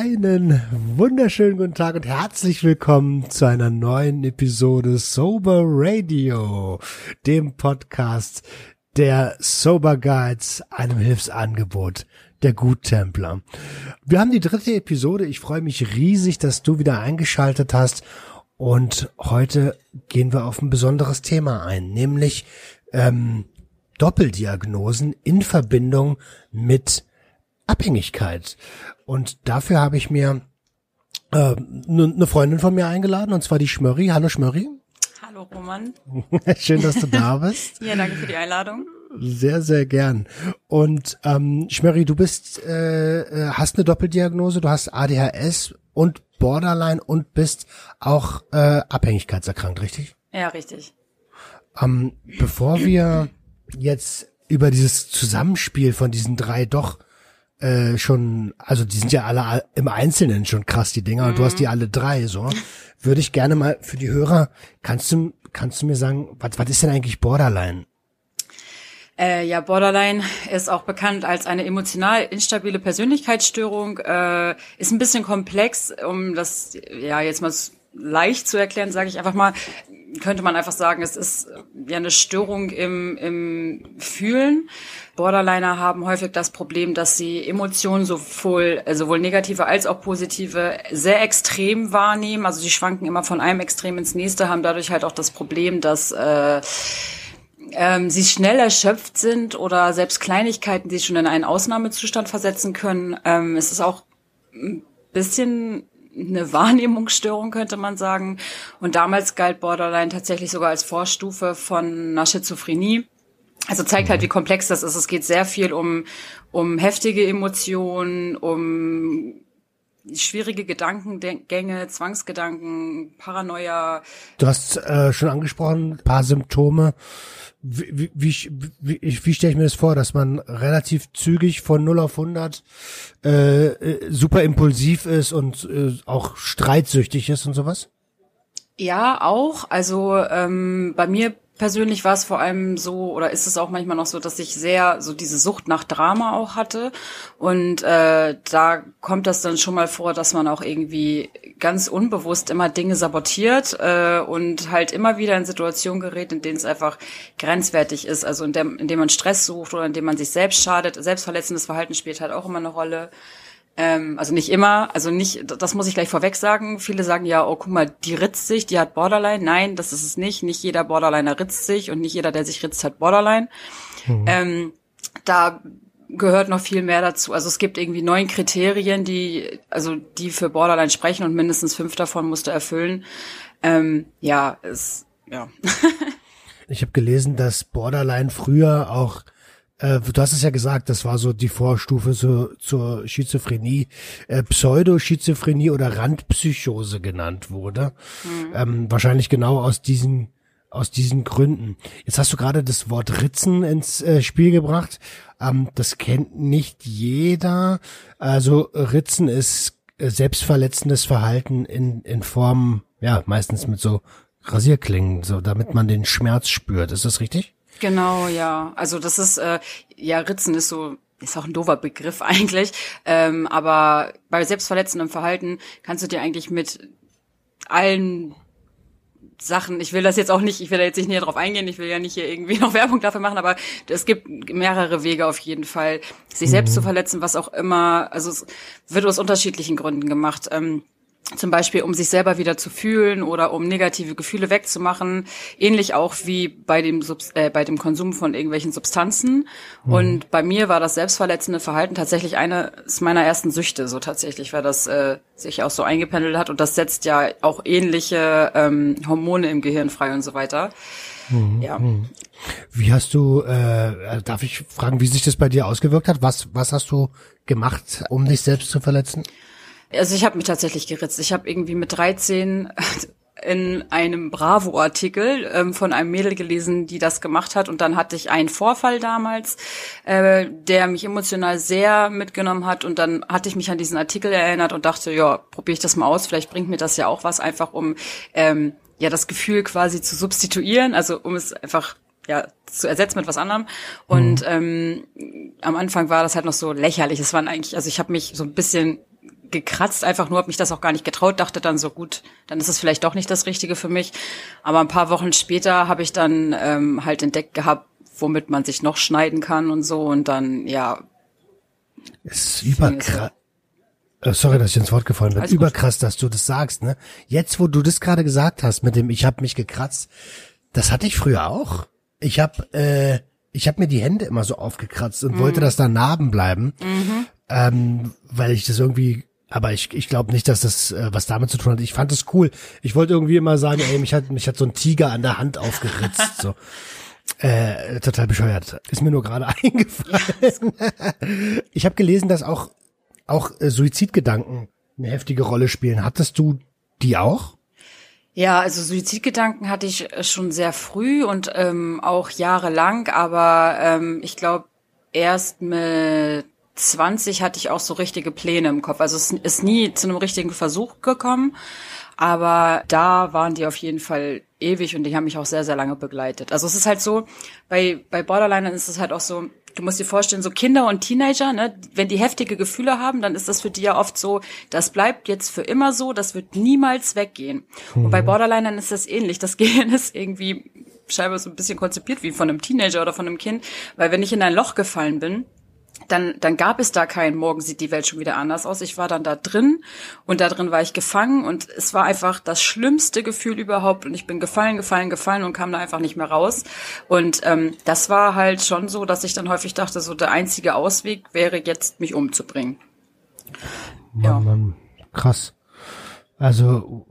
Einen wunderschönen guten Tag und herzlich willkommen zu einer neuen Episode Sober Radio, dem Podcast der Sober Guides, einem Hilfsangebot der Guttempler. Wir haben die dritte Episode. Ich freue mich riesig, dass du wieder eingeschaltet hast. Und heute gehen wir auf ein besonderes Thema ein, nämlich ähm, Doppeldiagnosen in Verbindung mit Abhängigkeit. Und dafür habe ich mir äh, eine ne Freundin von mir eingeladen, und zwar die Schmörri. Hallo Schmörri. Hallo Roman. Schön, dass du da bist. ja, danke für die Einladung. Sehr, sehr gern. Und ähm, Schmörri, du bist, äh, äh hast eine Doppeldiagnose, du hast ADHS und Borderline und bist auch äh, abhängigkeitserkrankt, richtig? Ja, richtig. Ähm, bevor wir jetzt über dieses Zusammenspiel von diesen drei doch äh, schon, also die sind ja alle im Einzelnen schon krass, die Dinger, mhm. und du hast die mhm. alle drei, so. Würde ich gerne mal für die Hörer, kannst du, kannst du mir sagen, was, was ist denn eigentlich Borderline? Äh, ja, Borderline ist auch bekannt als eine emotional instabile Persönlichkeitsstörung, äh, ist ein bisschen komplex, um das ja jetzt mal leicht zu erklären, sage ich einfach mal, könnte man einfach sagen, es ist ja eine Störung im, im Fühlen. Borderliner haben häufig das Problem, dass sie Emotionen sowohl, äh, sowohl negative als auch positive sehr extrem wahrnehmen. Also sie schwanken immer von einem Extrem ins nächste, haben dadurch halt auch das Problem, dass äh, ähm, sie schnell erschöpft sind oder selbst Kleinigkeiten sie schon in einen Ausnahmezustand versetzen können. Ähm, es ist auch ein bisschen eine Wahrnehmungsstörung, könnte man sagen. Und damals galt Borderline tatsächlich sogar als Vorstufe von einer Schizophrenie. Also zeigt halt, wie komplex das ist. Es geht sehr viel um, um heftige Emotionen, um schwierige Gedankengänge, Zwangsgedanken, Paranoia. Du hast äh, schon angesprochen, ein paar Symptome. Wie, wie, wie, wie, stelle ich mir das vor, dass man relativ zügig von 0 auf 100 äh, äh, super impulsiv ist und äh, auch streitsüchtig ist und sowas? Ja, auch. Also ähm, bei mir persönlich war es vor allem so, oder ist es auch manchmal noch so, dass ich sehr so diese Sucht nach Drama auch hatte. Und äh, da kommt das dann schon mal vor, dass man auch irgendwie ganz unbewusst immer Dinge sabotiert äh, und halt immer wieder in Situationen gerät, in denen es einfach grenzwertig ist. Also in, der, in dem man Stress sucht oder in dem man sich selbst schadet. Selbstverletzendes Verhalten spielt halt auch immer eine Rolle. Ähm, also nicht immer, also nicht, das muss ich gleich vorweg sagen. Viele sagen ja, oh, guck mal, die ritzt sich, die hat Borderline. Nein, das ist es nicht. Nicht jeder Borderliner ritzt sich und nicht jeder, der sich ritzt, hat Borderline. Mhm. Ähm, da gehört noch viel mehr dazu. Also es gibt irgendwie neun Kriterien, die, also die für Borderline sprechen und mindestens fünf davon musst du erfüllen. Ähm, ja, es, ja. ich habe gelesen, dass Borderline früher auch äh, du hast es ja gesagt, das war so die Vorstufe so, zur Schizophrenie, äh, Pseudoschizophrenie oder Randpsychose genannt wurde. Mhm. Ähm, wahrscheinlich genau aus diesen aus diesen Gründen. Jetzt hast du gerade das Wort Ritzen ins äh, Spiel gebracht. Ähm, das kennt nicht jeder. Also Ritzen ist äh, selbstverletzendes Verhalten in, in Form, ja, meistens mit so Rasierklingen, so damit man den Schmerz spürt. Ist das richtig? Genau, ja. Also das ist, äh, ja, Ritzen ist so, ist auch ein doofer Begriff eigentlich. Ähm, aber bei selbstverletzendem Verhalten kannst du dir eigentlich mit allen Sachen, ich will das jetzt auch nicht, ich will da jetzt nicht näher drauf eingehen, ich will ja nicht hier irgendwie noch Werbung dafür machen, aber es gibt mehrere Wege auf jeden Fall, sich selbst mhm. zu verletzen, was auch immer, also es wird aus unterschiedlichen Gründen gemacht. Ähm, zum Beispiel um sich selber wieder zu fühlen oder um negative Gefühle wegzumachen, ähnlich auch wie bei dem Subs äh, bei dem Konsum von irgendwelchen Substanzen. Mhm. Und bei mir war das selbstverletzende Verhalten tatsächlich eines meiner ersten Süchte, so tatsächlich, weil das äh, sich auch so eingependelt hat und das setzt ja auch ähnliche ähm, Hormone im Gehirn frei und so weiter. Mhm. Ja. Mhm. Wie hast du, äh, darf ich fragen, wie sich das bei dir ausgewirkt hat? Was, was hast du gemacht, um dich selbst zu verletzen? Also ich habe mich tatsächlich geritzt. Ich habe irgendwie mit 13 in einem Bravo-Artikel ähm, von einem Mädel gelesen, die das gemacht hat. Und dann hatte ich einen Vorfall damals, äh, der mich emotional sehr mitgenommen hat. Und dann hatte ich mich an diesen Artikel erinnert und dachte, ja, probiere ich das mal aus. Vielleicht bringt mir das ja auch was, einfach um ähm, ja das Gefühl quasi zu substituieren, also um es einfach ja, zu ersetzen mit was anderem. Und mhm. ähm, am Anfang war das halt noch so lächerlich. Es waren eigentlich, also ich habe mich so ein bisschen gekratzt, einfach nur, habe mich das auch gar nicht getraut, dachte dann so gut, dann ist es vielleicht doch nicht das Richtige für mich. Aber ein paar Wochen später habe ich dann ähm, halt entdeckt gehabt, womit man sich noch schneiden kann und so und dann, ja. Es ist überkrass. Äh, sorry, dass ich ins Wort gefallen bin. Überkrass, dass du das sagst, ne? Jetzt, wo du das gerade gesagt hast mit dem, ich habe mich gekratzt, das hatte ich früher auch. Ich habe äh, ich habe mir die Hände immer so aufgekratzt und mhm. wollte, dass da Narben bleiben, mhm. ähm, weil ich das irgendwie aber ich, ich glaube nicht, dass das äh, was damit zu tun hat. Ich fand es cool. Ich wollte irgendwie immer sagen, ey, mich hat mich hat so ein Tiger an der Hand aufgeritzt. so. Äh, total bescheuert. Ist mir nur gerade eingefallen. ich habe gelesen, dass auch auch äh, Suizidgedanken eine heftige Rolle spielen. Hattest du die auch? Ja, also Suizidgedanken hatte ich äh, schon sehr früh und ähm, auch jahrelang, aber ähm, ich glaube erst mit 20 hatte ich auch so richtige Pläne im Kopf. Also es ist nie zu einem richtigen Versuch gekommen, aber da waren die auf jeden Fall ewig und die haben mich auch sehr, sehr lange begleitet. Also es ist halt so, bei, bei Borderline ist es halt auch so, du musst dir vorstellen, so Kinder und Teenager, ne, wenn die heftige Gefühle haben, dann ist das für die ja oft so, das bleibt jetzt für immer so, das wird niemals weggehen. Mhm. Und bei mhm. Borderline ist das ähnlich. Das Gehirn ist irgendwie scheinbar so ein bisschen konzipiert wie von einem Teenager oder von einem Kind, weil wenn ich in ein Loch gefallen bin, dann, dann gab es da kein Morgen sieht die Welt schon wieder anders aus. Ich war dann da drin und da drin war ich gefangen und es war einfach das schlimmste Gefühl überhaupt und ich bin gefallen, gefallen, gefallen und kam da einfach nicht mehr raus. Und ähm, das war halt schon so, dass ich dann häufig dachte, so der einzige Ausweg wäre jetzt, mich umzubringen. Mann, ja. Mann, krass. Also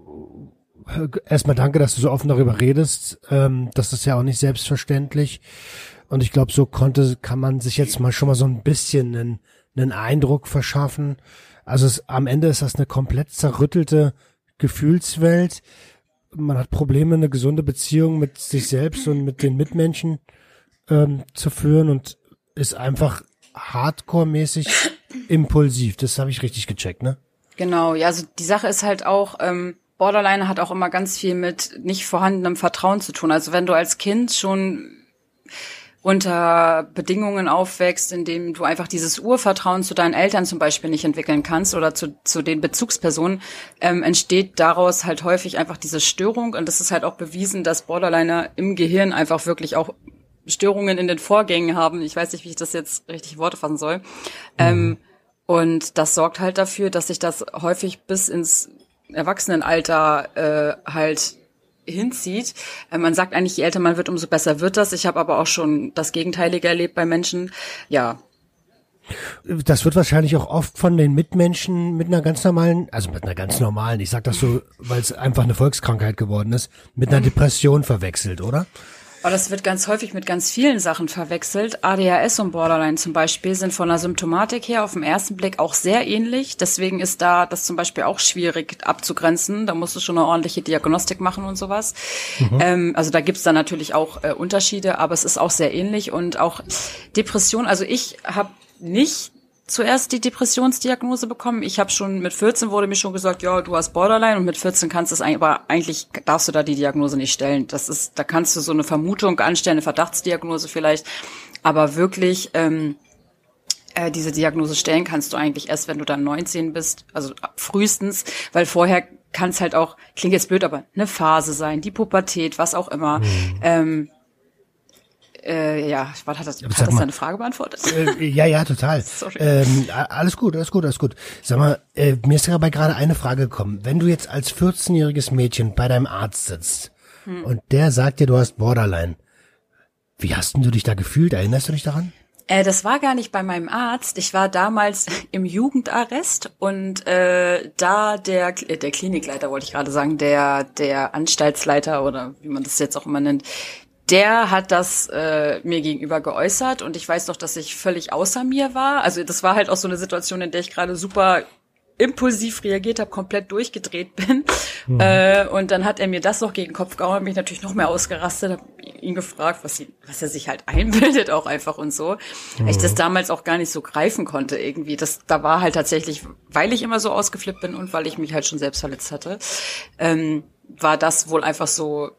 erstmal danke, dass du so offen darüber redest. Ähm, das ist ja auch nicht selbstverständlich. Und ich glaube, so konnte, kann man sich jetzt mal schon mal so ein bisschen einen, einen Eindruck verschaffen. Also es, am Ende ist das eine komplett zerrüttelte Gefühlswelt. Man hat Probleme, eine gesunde Beziehung mit sich selbst und mit den Mitmenschen ähm, zu führen und ist einfach hardcore-mäßig impulsiv. Das habe ich richtig gecheckt, ne? Genau, ja, also die Sache ist halt auch, ähm, Borderline hat auch immer ganz viel mit nicht vorhandenem Vertrauen zu tun. Also wenn du als Kind schon unter Bedingungen aufwächst, in dem du einfach dieses Urvertrauen zu deinen Eltern zum Beispiel nicht entwickeln kannst oder zu, zu den Bezugspersonen, ähm, entsteht daraus halt häufig einfach diese Störung. Und das ist halt auch bewiesen, dass Borderliner im Gehirn einfach wirklich auch Störungen in den Vorgängen haben. Ich weiß nicht, wie ich das jetzt richtig Worte fassen soll. Mhm. Ähm, und das sorgt halt dafür, dass sich das häufig bis ins Erwachsenenalter äh, halt hinzieht. Äh, man sagt eigentlich, je älter man wird, umso besser wird das. Ich habe aber auch schon das Gegenteilige erlebt bei Menschen. Ja. Das wird wahrscheinlich auch oft von den Mitmenschen mit einer ganz normalen, also mit einer ganz normalen, ich sag das so, weil es einfach eine Volkskrankheit geworden ist, mit einer Depression verwechselt, oder? Aber das wird ganz häufig mit ganz vielen Sachen verwechselt. ADHS und Borderline zum Beispiel sind von der Symptomatik her auf den ersten Blick auch sehr ähnlich. Deswegen ist da das zum Beispiel auch schwierig abzugrenzen. Da musst du schon eine ordentliche Diagnostik machen und sowas. Mhm. Ähm, also da gibt's dann natürlich auch äh, Unterschiede, aber es ist auch sehr ähnlich. Und auch Depression, also ich habe nicht zuerst die Depressionsdiagnose bekommen. Ich habe schon mit 14 wurde mir schon gesagt, ja, du hast Borderline und mit 14 kannst du es eigentlich, aber eigentlich darfst du da die Diagnose nicht stellen. Das ist, da kannst du so eine Vermutung anstellen, eine Verdachtsdiagnose vielleicht, aber wirklich ähm, äh, diese Diagnose stellen kannst du eigentlich erst, wenn du dann 19 bist, also frühestens, weil vorher kann es halt auch, klingt jetzt blöd, aber eine Phase sein, die Pubertät, was auch immer. Mhm. Ähm, äh, ja, was hat das, hat das deine Frage beantwortet? Äh, ja, ja, total. Sorry. Ähm, alles gut, alles gut, alles gut. Sag mal, äh, mir ist dabei gerade eine Frage gekommen. Wenn du jetzt als 14-jähriges Mädchen bei deinem Arzt sitzt hm. und der sagt dir, du hast Borderline, wie hast denn du dich da gefühlt? Erinnerst du dich daran? Äh, das war gar nicht bei meinem Arzt. Ich war damals im Jugendarrest und äh, da der äh, der Klinikleiter wollte ich gerade sagen, der der Anstaltsleiter oder wie man das jetzt auch immer nennt, der hat das äh, mir gegenüber geäußert und ich weiß noch, dass ich völlig außer mir war. Also das war halt auch so eine Situation, in der ich gerade super impulsiv reagiert habe, komplett durchgedreht bin. Mhm. Äh, und dann hat er mir das noch gegen den Kopf gehauen, mich natürlich noch mehr ausgerastet, habe ihn gefragt, was, sie, was er sich halt einbildet auch einfach und so. Mhm. Ich das damals auch gar nicht so greifen konnte irgendwie. Das, da war halt tatsächlich, weil ich immer so ausgeflippt bin und weil ich mich halt schon selbst verletzt hatte, ähm, war das wohl einfach so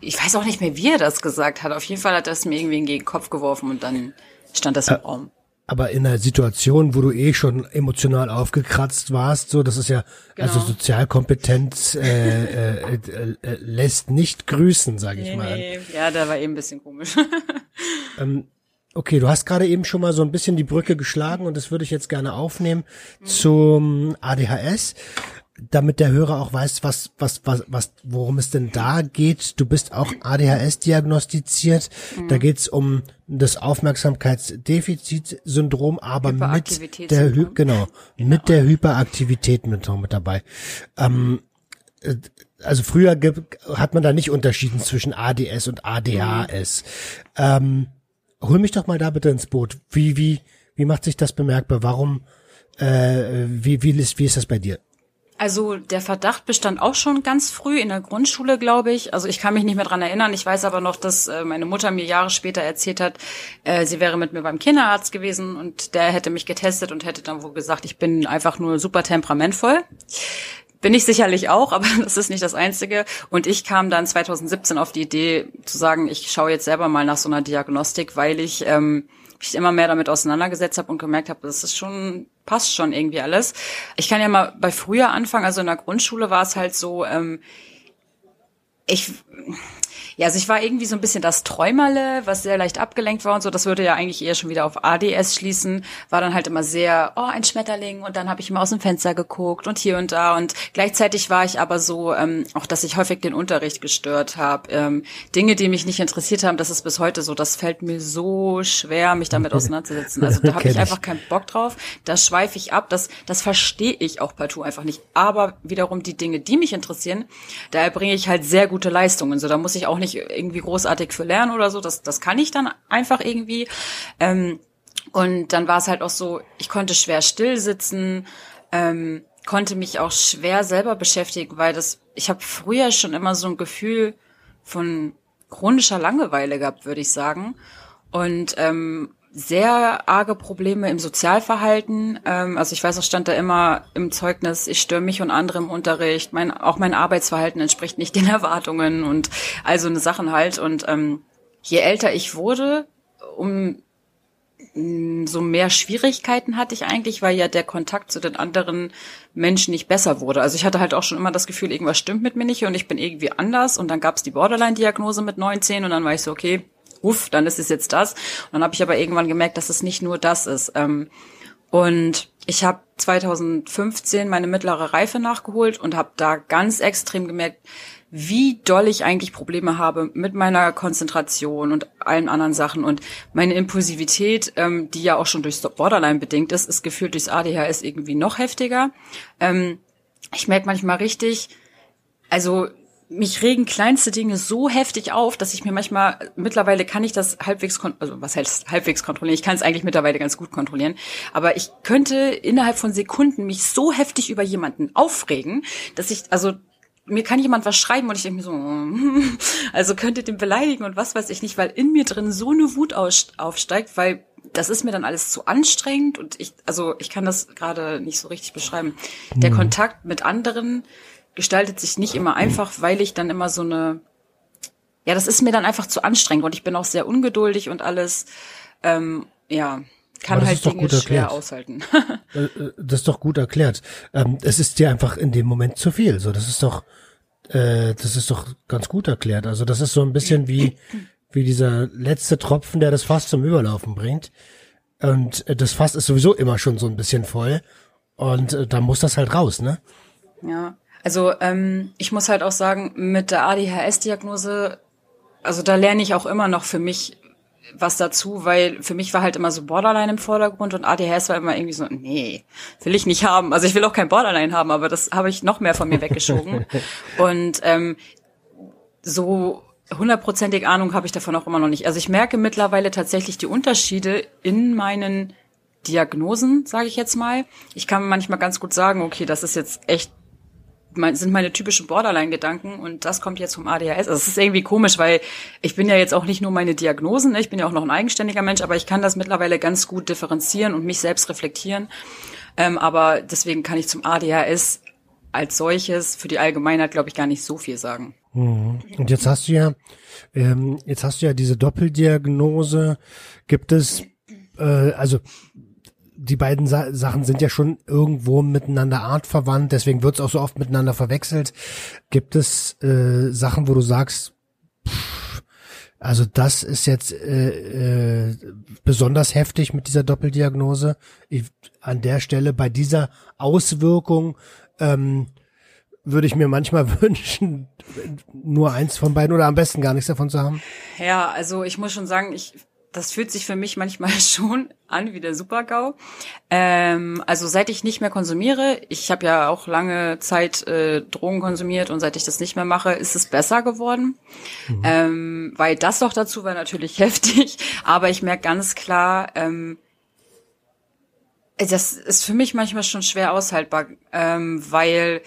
ich weiß auch nicht mehr, wie er das gesagt hat. Auf jeden Fall hat er es mir irgendwie gegen den Kopf geworfen und dann stand das im äh, Raum. aber in einer Situation, wo du eh schon emotional aufgekratzt warst, so, das ist ja, also Genau. Sozialkompetenz äh, äh, äh, äh, lässt nicht grüßen, sage ich Nee, mal. nee. Ja, der war eben ein bisschen komisch. Okay, du hast gerade eben schon mal so ein bisschen die Brücke geschlagen und das würde ich jetzt gerne aufnehmen zum ADHS, damit der Hörer auch weiß, was, was, was, was, worum es denn da geht. Du bist auch ADHS diagnostiziert. Da geht's um das Aufmerksamkeitsdefizitsyndrom, aber mit der, Hy Hyperaktivitätssyndrom. genau, mit der Hyperaktivität mit, mit dabei. Ähm, äh, also früher hat man da nicht unterschieden zwischen ADS und ADHS. Ähm, hol mich doch mal da bitte ins Boot. Wie, wie, wie macht sich das bemerkbar? Warum, äh, wie, wie ist, wie ist das bei dir? Also der Verdacht bestand auch schon ganz früh in der Grundschule, glaube ich. Also ich kann mich nicht mehr dran erinnern. Ich weiß aber noch, dass äh, meine Mutter mir Jahre später erzählt hat, äh, sie wäre mit mir beim Kinderarzt gewesen und der hätte mich getestet und hätte dann wohl gesagt, ich bin einfach nur super temperamentvoll. Bin ich sicherlich auch, aber das ist nicht das Einzige. Und ich kam dann 2017 auf die Idee zu sagen, ich schaue jetzt selber mal nach so einer Diagnostik, weil ich ähm, mich immer mehr damit auseinandergesetzt habe und gemerkt habe, das ist schon, passt schon irgendwie alles. Ich kann ja mal bei früher anfangen, also in der Grundschule war es halt so, ähm, ich, ja, also ich war irgendwie so ein bisschen das Träumerle, was sehr leicht abgelenkt war und so. Das würde ja eigentlich eher schon wieder auf ADS schließen. War dann halt immer sehr, oh, ein Schmetterling und dann habe ich immer aus dem Fenster geguckt und hier und da. Und gleichzeitig war ich aber so, ähm, auch dass ich häufig den Unterricht gestört habe. Ähm, Dinge, die mich nicht interessiert haben, das ist bis heute so. Das fällt mir so schwer, mich damit auseinanderzusetzen. Also da habe ich. einfach keinen Bock drauf. Da schweife ich ab. Das, das verstehe ich auch partout einfach nicht. Aber wiederum die Dinge, die mich interessieren, da erbringe ich halt sehr gute Leistungen. So, da muss ich auch nicht irgendwie großartig für lernen oder so. Das, das kann ich dann einfach irgendwie. Ähm, und dann war es halt auch so, ich konnte schwer still sitzen, ähm, konnte mich auch schwer selber beschäftigen, weil das, ich habe früher schon immer so ein Gefühl von chronischer Langeweile gehabt, würde ich sagen. Und ähm, sehr arge Probleme im Sozialverhalten. Ähm, also ich weiß, es stand da immer im Zeugnis, ich störe mich und andere im Unterricht. Mein, auch mein Arbeitsverhalten entspricht nicht den Erwartungen und all so eine Sachen halt. Und ähm, je älter ich wurde, um so mehr Schwierigkeiten hatte ich eigentlich, weil ja der Kontakt zu den anderen Menschen nicht besser wurde. Also ich hatte halt auch schon immer das Gefühl, irgendwas stimmt mit mir nicht und ich bin irgendwie anders. Und dann gab es die Borderline-Diagnose mit 19 und dann war ich so, okay, uff, dann ist es jetzt das. Und dann habe ich aber irgendwann gemerkt, dass es nicht nur das ist. Ähm, und ich habe 2015 meine mittlere Reife nachgeholt und habe da ganz extrem gemerkt, wie doll ich eigentlich Probleme habe mit meiner Konzentration und allen anderen Sachen. Und meine Impulsivität, ähm, die ja auch schon durch Borderline bedingt ist, ist gefühlt durchs ADHS irgendwie noch heftiger. Ähm, ich merke manchmal richtig, also mich regen kleinste Dinge so heftig auf, dass ich mir manchmal, mittlerweile kann ich das halbwegs, also was heißt halbwegs kontrollieren? Ich kann es eigentlich mittlerweile ganz gut kontrollieren. Aber ich könnte innerhalb von Sekunden mich so heftig über jemanden aufregen, dass ich, also mir kann jemand was schreiben und ich denke mir so, hm, also könnte den beleidigen und was weiß ich nicht, weil in mir drin so eine Wut aufsteigt, weil das ist mir dann alles zu anstrengend und ich, also ich kann das gerade nicht so richtig beschreiben. Der Kontakt mit anderen gestaltet sich nicht immer einfach, weil ich dann immer so eine, ja, das ist mir dann einfach zu anstrengend und ich bin auch sehr ungeduldig und alles, ähm, ja, kann halt Dinge gut schwer aushalten. Äh, äh, Das ist doch gut erklärt. Ähm, es ist dir einfach in dem Moment zu viel. So, das ist doch, äh, das ist doch ganz gut erklärt. Also das ist so ein bisschen wie wie dieser letzte Tropfen, der das Fass zum Überlaufen bringt. Und äh, das Fass ist sowieso immer schon so ein bisschen voll. Und äh, da muss das halt raus, ne? Ja, also ähm, ich muss halt auch sagen, mit der ADHS-Diagnose, also da lerne ich auch immer noch für mich was dazu, weil für mich war halt immer so Borderline im Vordergrund und ADHS war immer irgendwie so, nee, will ich nicht haben. Also ich will auch kein Borderline haben, aber das habe ich noch mehr von mir weggeschoben. und ähm, so hundertprozentig Ahnung habe ich davon auch immer noch nicht. Also ich merke mittlerweile tatsächlich die Unterschiede in meinen Diagnosen, sage ich jetzt mal. Ich kann manchmal ganz gut sagen, okay, das ist jetzt echt sind meine typischen Borderline-Gedanken und das kommt jetzt vom ADHS. Es ist irgendwie komisch, weil ich bin ja jetzt auch nicht nur meine Diagnosen, ne? ich bin ja auch noch ein eigenständiger Mensch, aber ich kann das mittlerweile ganz gut differenzieren und mich selbst reflektieren. Ähm, aber deswegen kann ich zum ADHS als solches für die Allgemeinheit, glaube ich, gar nicht so viel sagen. Und jetzt hast du ja, ähm, jetzt hast du ja diese Doppeldiagnose. Gibt es, äh, also die beiden Sa Sachen sind ja schon irgendwo miteinander artverwandt, deswegen wird es auch so oft miteinander verwechselt. Gibt es äh, Sachen, wo du sagst, pff, also das ist jetzt äh, äh, besonders heftig mit dieser Doppeldiagnose. Ich, an der Stelle bei dieser Auswirkung ähm, würde ich mir manchmal wünschen, nur eins von beiden oder am besten gar nichts davon zu haben. Ja, also ich muss schon sagen, ich das fühlt sich für mich manchmal schon an wie der Supergau. Ähm, also seit ich nicht mehr konsumiere, ich habe ja auch lange Zeit äh, Drogen konsumiert und seit ich das nicht mehr mache, ist es besser geworden. Mhm. Ähm, weil das doch dazu war natürlich heftig, aber ich merke ganz klar, ähm, das ist für mich manchmal schon schwer aushaltbar, ähm, weil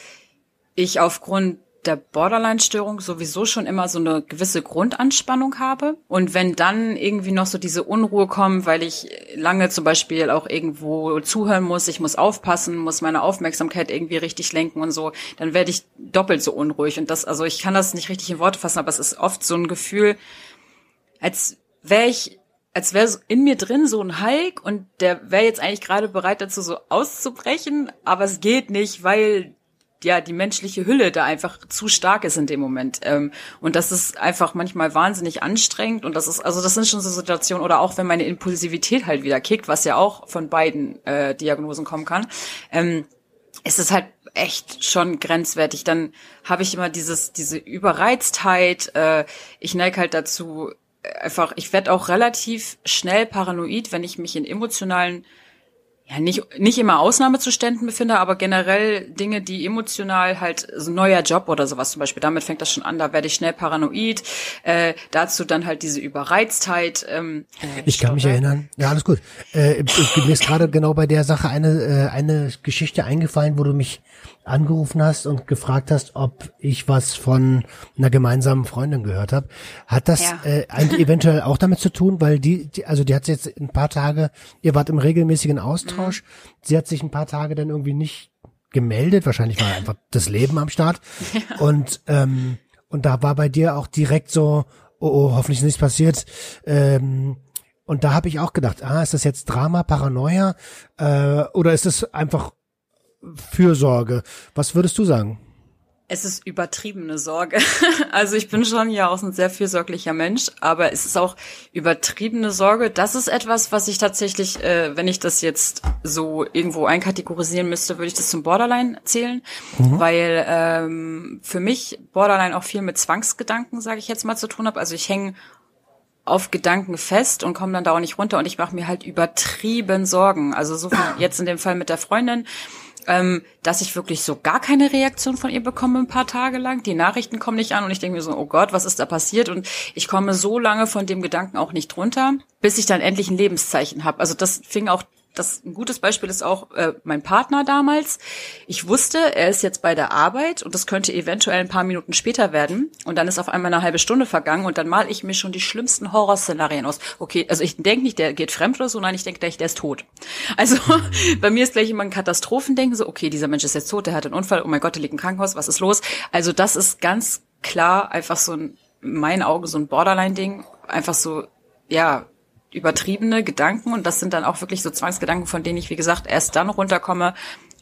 ich aufgrund der Borderline-Störung sowieso schon immer so eine gewisse Grundanspannung habe. Und wenn dann irgendwie noch so diese Unruhe kommt, weil ich lange zum Beispiel auch irgendwo zuhören muss, ich muss aufpassen, muss meine Aufmerksamkeit irgendwie richtig lenken und so, dann werde ich doppelt so unruhig. Und das, also ich kann das nicht richtig in Worte fassen, aber es ist oft so ein Gefühl, als wäre ich als wäre in mir drin so ein Hulk und der wäre jetzt eigentlich gerade bereit dazu, so auszubrechen, aber es geht nicht, weil ja die menschliche Hülle da einfach zu stark ist in dem Moment ähm, und das ist einfach manchmal wahnsinnig anstrengend und das ist also das sind schon so Situationen oder auch wenn meine Impulsivität halt wieder kickt, was ja auch von beiden äh, Diagnosen kommen kann, ähm, ist es halt echt schon grenzwertig. Dann habe ich immer dieses diese Überreiztheit. Äh, ich neige halt dazu einfach. Ich werde auch relativ schnell paranoid, wenn ich mich in emotionalen ja nicht nicht immer Ausnahmezuständen befinde, aber generell Dinge, die emotional halt so ein neuer Job oder sowas zum Beispiel. Damit fängt das schon an. Da werde ich schnell paranoid. Äh, dazu dann halt diese Überreiztheit. Ähm, äh, ich kann mich erinnern. Ja, alles gut. Äh, mir ist gerade genau bei der Sache eine äh, eine Geschichte eingefallen, wo du mich angerufen hast und gefragt hast, ob ich was von einer gemeinsamen Freundin gehört habe. Hat das ja. äh, eventuell auch damit zu tun, weil die, die, also die hat jetzt ein paar Tage, ihr wart im regelmäßigen Austausch, mhm. sie hat sich ein paar Tage dann irgendwie nicht gemeldet, wahrscheinlich war einfach das Leben am Start. Ja. Und ähm, und da war bei dir auch direkt so, oh, oh hoffentlich ist nichts passiert. Ähm, und da habe ich auch gedacht, ah, ist das jetzt Drama, Paranoia äh, oder ist es einfach Fürsorge. Was würdest du sagen? Es ist übertriebene Sorge. Also ich bin schon ja auch ein sehr fürsorglicher Mensch, aber es ist auch übertriebene Sorge. Das ist etwas, was ich tatsächlich, äh, wenn ich das jetzt so irgendwo einkategorisieren müsste, würde ich das zum Borderline zählen, mhm. weil ähm, für mich Borderline auch viel mit Zwangsgedanken, sage ich jetzt mal, zu tun habe. Also ich hänge auf Gedanken fest und komme dann da auch nicht runter und ich mache mir halt übertrieben Sorgen. Also so wie jetzt in dem Fall mit der Freundin ähm, dass ich wirklich so gar keine Reaktion von ihr bekomme ein paar Tage lang. Die Nachrichten kommen nicht an und ich denke mir so, oh Gott, was ist da passiert? Und ich komme so lange von dem Gedanken auch nicht runter, bis ich dann endlich ein Lebenszeichen habe. Also das fing auch das ein gutes Beispiel ist auch äh, mein Partner damals. Ich wusste, er ist jetzt bei der Arbeit und das könnte eventuell ein paar Minuten später werden. Und dann ist auf einmal eine halbe Stunde vergangen und dann mal ich mir schon die schlimmsten Horrorszenarien aus. Okay, also ich denke nicht, der geht fremd oder so, nein, ich denke gleich, der ist tot. Also bei mir ist gleich immer ein Katastrophendenken, so, okay, dieser Mensch ist jetzt tot, der hat einen Unfall, oh mein Gott, der liegt im Krankenhaus, was ist los? Also das ist ganz klar einfach so ein, in meinen Augen so ein Borderline-Ding. Einfach so, ja, übertriebene Gedanken und das sind dann auch wirklich so Zwangsgedanken, von denen ich, wie gesagt, erst dann runterkomme,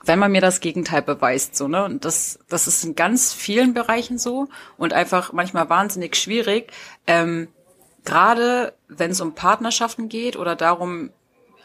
wenn man mir das Gegenteil beweist, so, ne? Und das, das ist in ganz vielen Bereichen so und einfach manchmal wahnsinnig schwierig. Ähm, Gerade wenn es um Partnerschaften geht oder darum,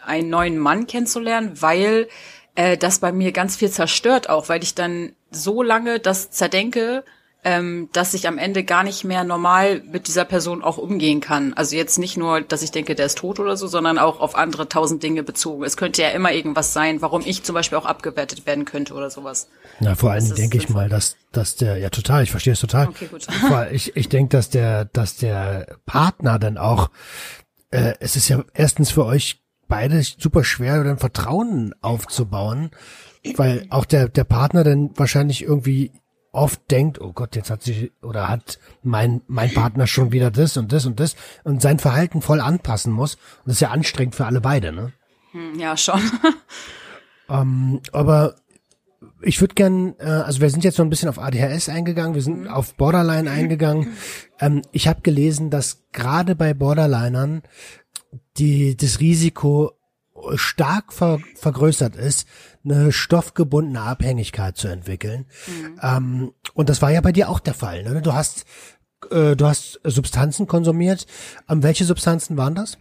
einen neuen Mann kennenzulernen, weil äh, das bei mir ganz viel zerstört auch, weil ich dann so lange das zerdenke, ähm, dass ich am Ende gar nicht mehr normal mit dieser Person auch umgehen kann. Also jetzt nicht nur, dass ich denke, der ist tot oder so, sondern auch auf andere tausend Dinge bezogen. Es könnte ja immer irgendwas sein, warum ich zum Beispiel auch abgewertet werden könnte oder sowas. Ja, vor allen Dingen denke ich mal, dass, dass der, ja total, ich verstehe es total. Okay, gut. ich, ich denke, dass der, dass der Partner dann auch, äh, es ist ja erstens für euch beide super schwer, dann Vertrauen aufzubauen, weil auch der, der Partner dann wahrscheinlich irgendwie oft denkt, oh Gott, jetzt hat sich oder hat mein mein Partner schon wieder das und das und das und sein Verhalten voll anpassen muss. Und das ist ja anstrengend für alle beide, ne? Hm, ja, schon. ähm, aber ich würde gern, äh, also wir sind jetzt so ein bisschen auf ADHS eingegangen, wir sind mhm. auf Borderline eingegangen. Ähm, ich habe gelesen, dass gerade bei Borderlinern die das Risiko stark ver vergrößert ist, eine stoffgebundene Abhängigkeit zu entwickeln. Mhm. Ähm, und das war ja bei dir auch der Fall. Ne? Du hast äh, du hast Substanzen konsumiert. Ähm, welche Substanzen waren das?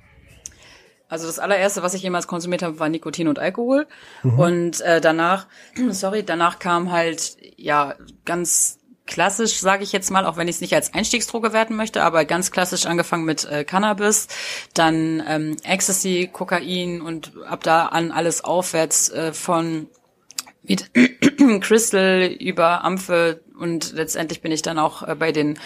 Also das allererste, was ich jemals konsumiert habe, war Nikotin und Alkohol. Mhm. Und äh, danach, sorry, danach kam halt ja ganz klassisch, sage ich jetzt mal, auch wenn ich es nicht als Einstiegsdroge werten möchte, aber ganz klassisch angefangen mit äh, Cannabis, dann ähm, Ecstasy, Kokain und ab da an alles aufwärts äh, von Crystal über Amphe und letztendlich bin ich dann auch äh, bei den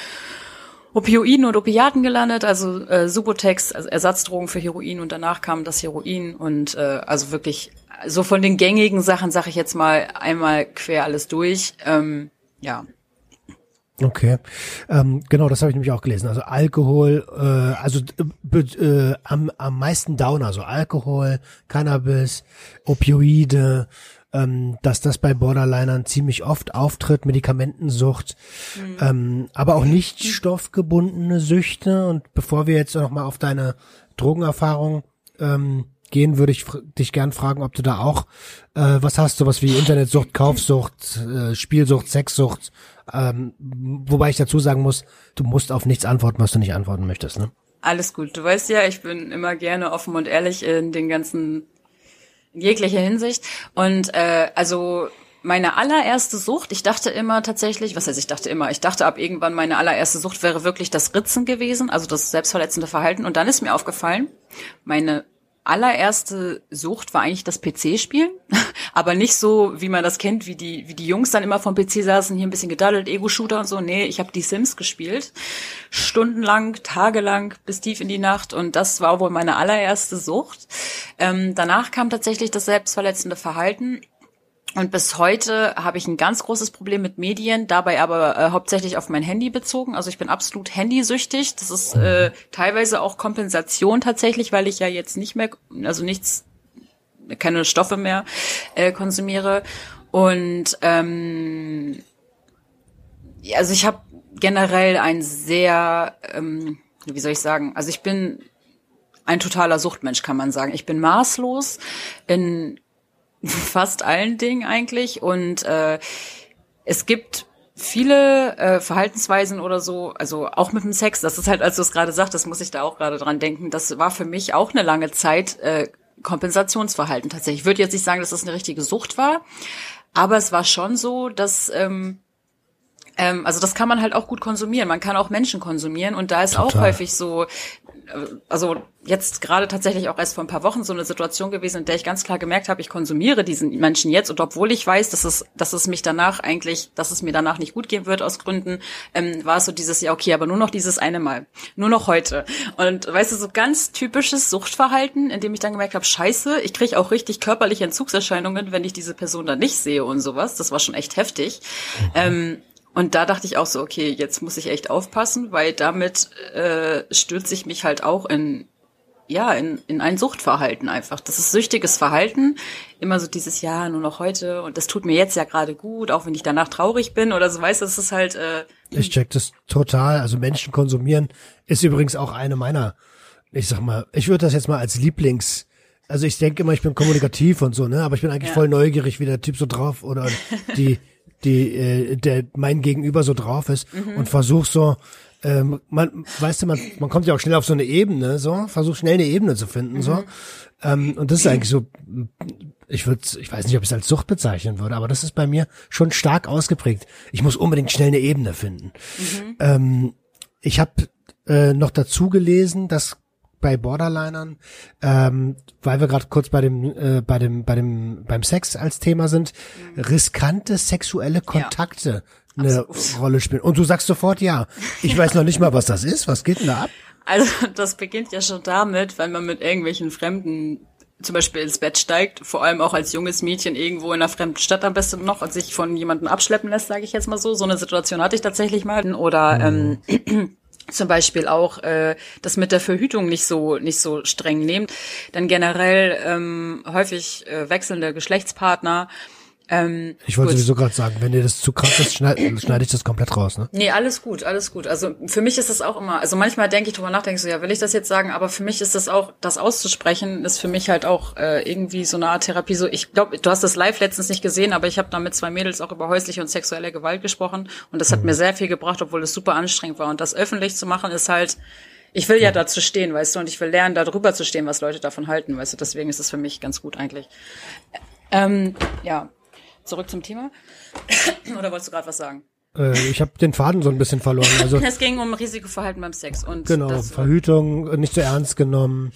Opioiden und Opiaten gelandet, also äh, Subotex, also Ersatzdrogen für Heroin und danach kam das Heroin und äh, also wirklich so von den gängigen Sachen, sag ich jetzt mal, einmal quer alles durch. Ähm, ja. Okay, ähm, genau, das habe ich nämlich auch gelesen. Also Alkohol, äh, also äh, äh, am, am meisten Downer, also Alkohol, Cannabis, Opioide, ähm, dass das bei Borderlinern ziemlich oft auftritt, Medikamentensucht, mhm. ähm, aber auch nicht stoffgebundene Süchte. Und bevor wir jetzt noch mal auf deine Drogenerfahrung ähm, gehen, würde ich dich gern fragen, ob du da auch äh, was hast, sowas wie Internetsucht, Kaufsucht, äh, Spielsucht, Sexsucht. Ähm, wobei ich dazu sagen muss, du musst auf nichts antworten, was du nicht antworten möchtest, ne? Alles gut. Du weißt ja, ich bin immer gerne offen und ehrlich in den ganzen in jeglicher Hinsicht. Und äh, also meine allererste Sucht, ich dachte immer tatsächlich, was heißt ich dachte immer, ich dachte ab irgendwann meine allererste Sucht wäre wirklich das Ritzen gewesen, also das selbstverletzende Verhalten. Und dann ist mir aufgefallen, meine allererste Sucht war eigentlich das PC-Spielen, aber nicht so, wie man das kennt, wie die wie die Jungs dann immer vom PC saßen, hier ein bisschen gedaddelt, Ego-Shooter und so. Nee, ich habe die Sims gespielt, stundenlang, tagelang, bis tief in die Nacht und das war wohl meine allererste Sucht. Ähm, danach kam tatsächlich das selbstverletzende Verhalten und bis heute habe ich ein ganz großes Problem mit Medien, dabei aber äh, hauptsächlich auf mein Handy bezogen. Also ich bin absolut handysüchtig. Das ist äh, teilweise auch Kompensation tatsächlich, weil ich ja jetzt nicht mehr, also nichts, keine Stoffe mehr äh, konsumiere. Und ähm, also ich habe generell ein sehr, ähm, wie soll ich sagen, also ich bin ein totaler Suchtmensch, kann man sagen. Ich bin maßlos in fast allen Dingen eigentlich. Und äh, es gibt viele äh, Verhaltensweisen oder so, also auch mit dem Sex, das ist halt, als du es gerade sagst, das muss ich da auch gerade dran denken, das war für mich auch eine lange Zeit äh, Kompensationsverhalten tatsächlich. Ich würde jetzt nicht sagen, dass das eine richtige Sucht war, aber es war schon so, dass ähm, ähm, also das kann man halt auch gut konsumieren. Man kann auch Menschen konsumieren und da ist Total. auch häufig so, also jetzt gerade tatsächlich auch erst vor ein paar Wochen so eine Situation gewesen, in der ich ganz klar gemerkt habe, ich konsumiere diesen Menschen jetzt und obwohl ich weiß, dass es, dass es mich danach eigentlich, dass es mir danach nicht gut gehen wird aus Gründen, ähm, war es so dieses, ja okay, aber nur noch dieses eine Mal, nur noch heute. Und weißt du, so ganz typisches Suchtverhalten, in dem ich dann gemerkt habe, scheiße, ich kriege auch richtig körperliche Entzugserscheinungen, wenn ich diese Person dann nicht sehe und sowas. Das war schon echt heftig. Mhm. Ähm, und da dachte ich auch so, okay, jetzt muss ich echt aufpassen, weil damit äh, stürze ich mich halt auch in ja, in, in ein Suchtverhalten einfach. Das ist süchtiges Verhalten. Immer so dieses Jahr nur noch heute und das tut mir jetzt ja gerade gut, auch wenn ich danach traurig bin oder so, weißt du, das ist halt. Äh, ich check das total. Also Menschen konsumieren ist übrigens auch eine meiner, ich sag mal, ich würde das jetzt mal als Lieblings. Also ich denke immer, ich bin kommunikativ und so, ne? Aber ich bin eigentlich ja. voll neugierig, wie der Typ so drauf oder die die äh, der mein Gegenüber so drauf ist mhm. und versuch so ähm, man weißt du man man kommt ja auch schnell auf so eine Ebene so versucht schnell eine Ebene zu finden mhm. so ähm, und das ist eigentlich so ich würde ich weiß nicht ob ich es als Sucht bezeichnen würde aber das ist bei mir schon stark ausgeprägt ich muss unbedingt schnell eine Ebene finden mhm. ähm, ich habe äh, noch dazu gelesen dass bei Borderlinern, ähm, weil wir gerade kurz bei dem, äh, bei dem, bei dem, beim Sex als Thema sind, mhm. riskante sexuelle Kontakte ja, eine. Rolle spielen. Und du sagst sofort ja. Ich weiß noch nicht mal, was das ist. Was geht denn da ab? Also das beginnt ja schon damit, wenn man mit irgendwelchen Fremden zum Beispiel ins Bett steigt, vor allem auch als junges Mädchen irgendwo in einer fremden Stadt am besten noch und sich von jemandem abschleppen lässt, sage ich jetzt mal so. So eine Situation hatte ich tatsächlich mal. Oder mhm. ähm, zum Beispiel auch äh, das mit der Verhütung nicht so nicht so streng nehmen. Dann generell ähm, häufig äh, wechselnde Geschlechtspartner Ähm, ich wollte sowieso gerade sagen, wenn dir das zu krass ist, schneide schneid ich das komplett raus, ne? Nee, alles gut, alles gut. Also für mich ist das auch immer, also manchmal denke ich drüber nach, denke so, ja, will ich das jetzt sagen, aber für mich ist das auch, das auszusprechen, ist für mich halt auch äh, irgendwie so eine Art Therapie. So, ich glaube, du hast das live letztens nicht gesehen, aber ich habe da mit zwei Mädels auch über häusliche und sexuelle Gewalt gesprochen und das hat mhm. mir sehr viel gebracht, obwohl es super anstrengend war. Und das öffentlich zu machen, ist halt, ich will ja dazu stehen, weißt du, und ich will lernen, darüber zu stehen, was Leute davon halten, weißt du. Deswegen ist es für mich ganz gut eigentlich. Ähm, ja, zurück zum Thema. Oder wolltest du gerade was sagen? Äh, ich habe den Faden so ein bisschen verloren. Also es ging um Risikoverhalten beim Sex und genau Verhütung nicht so ernst genommen.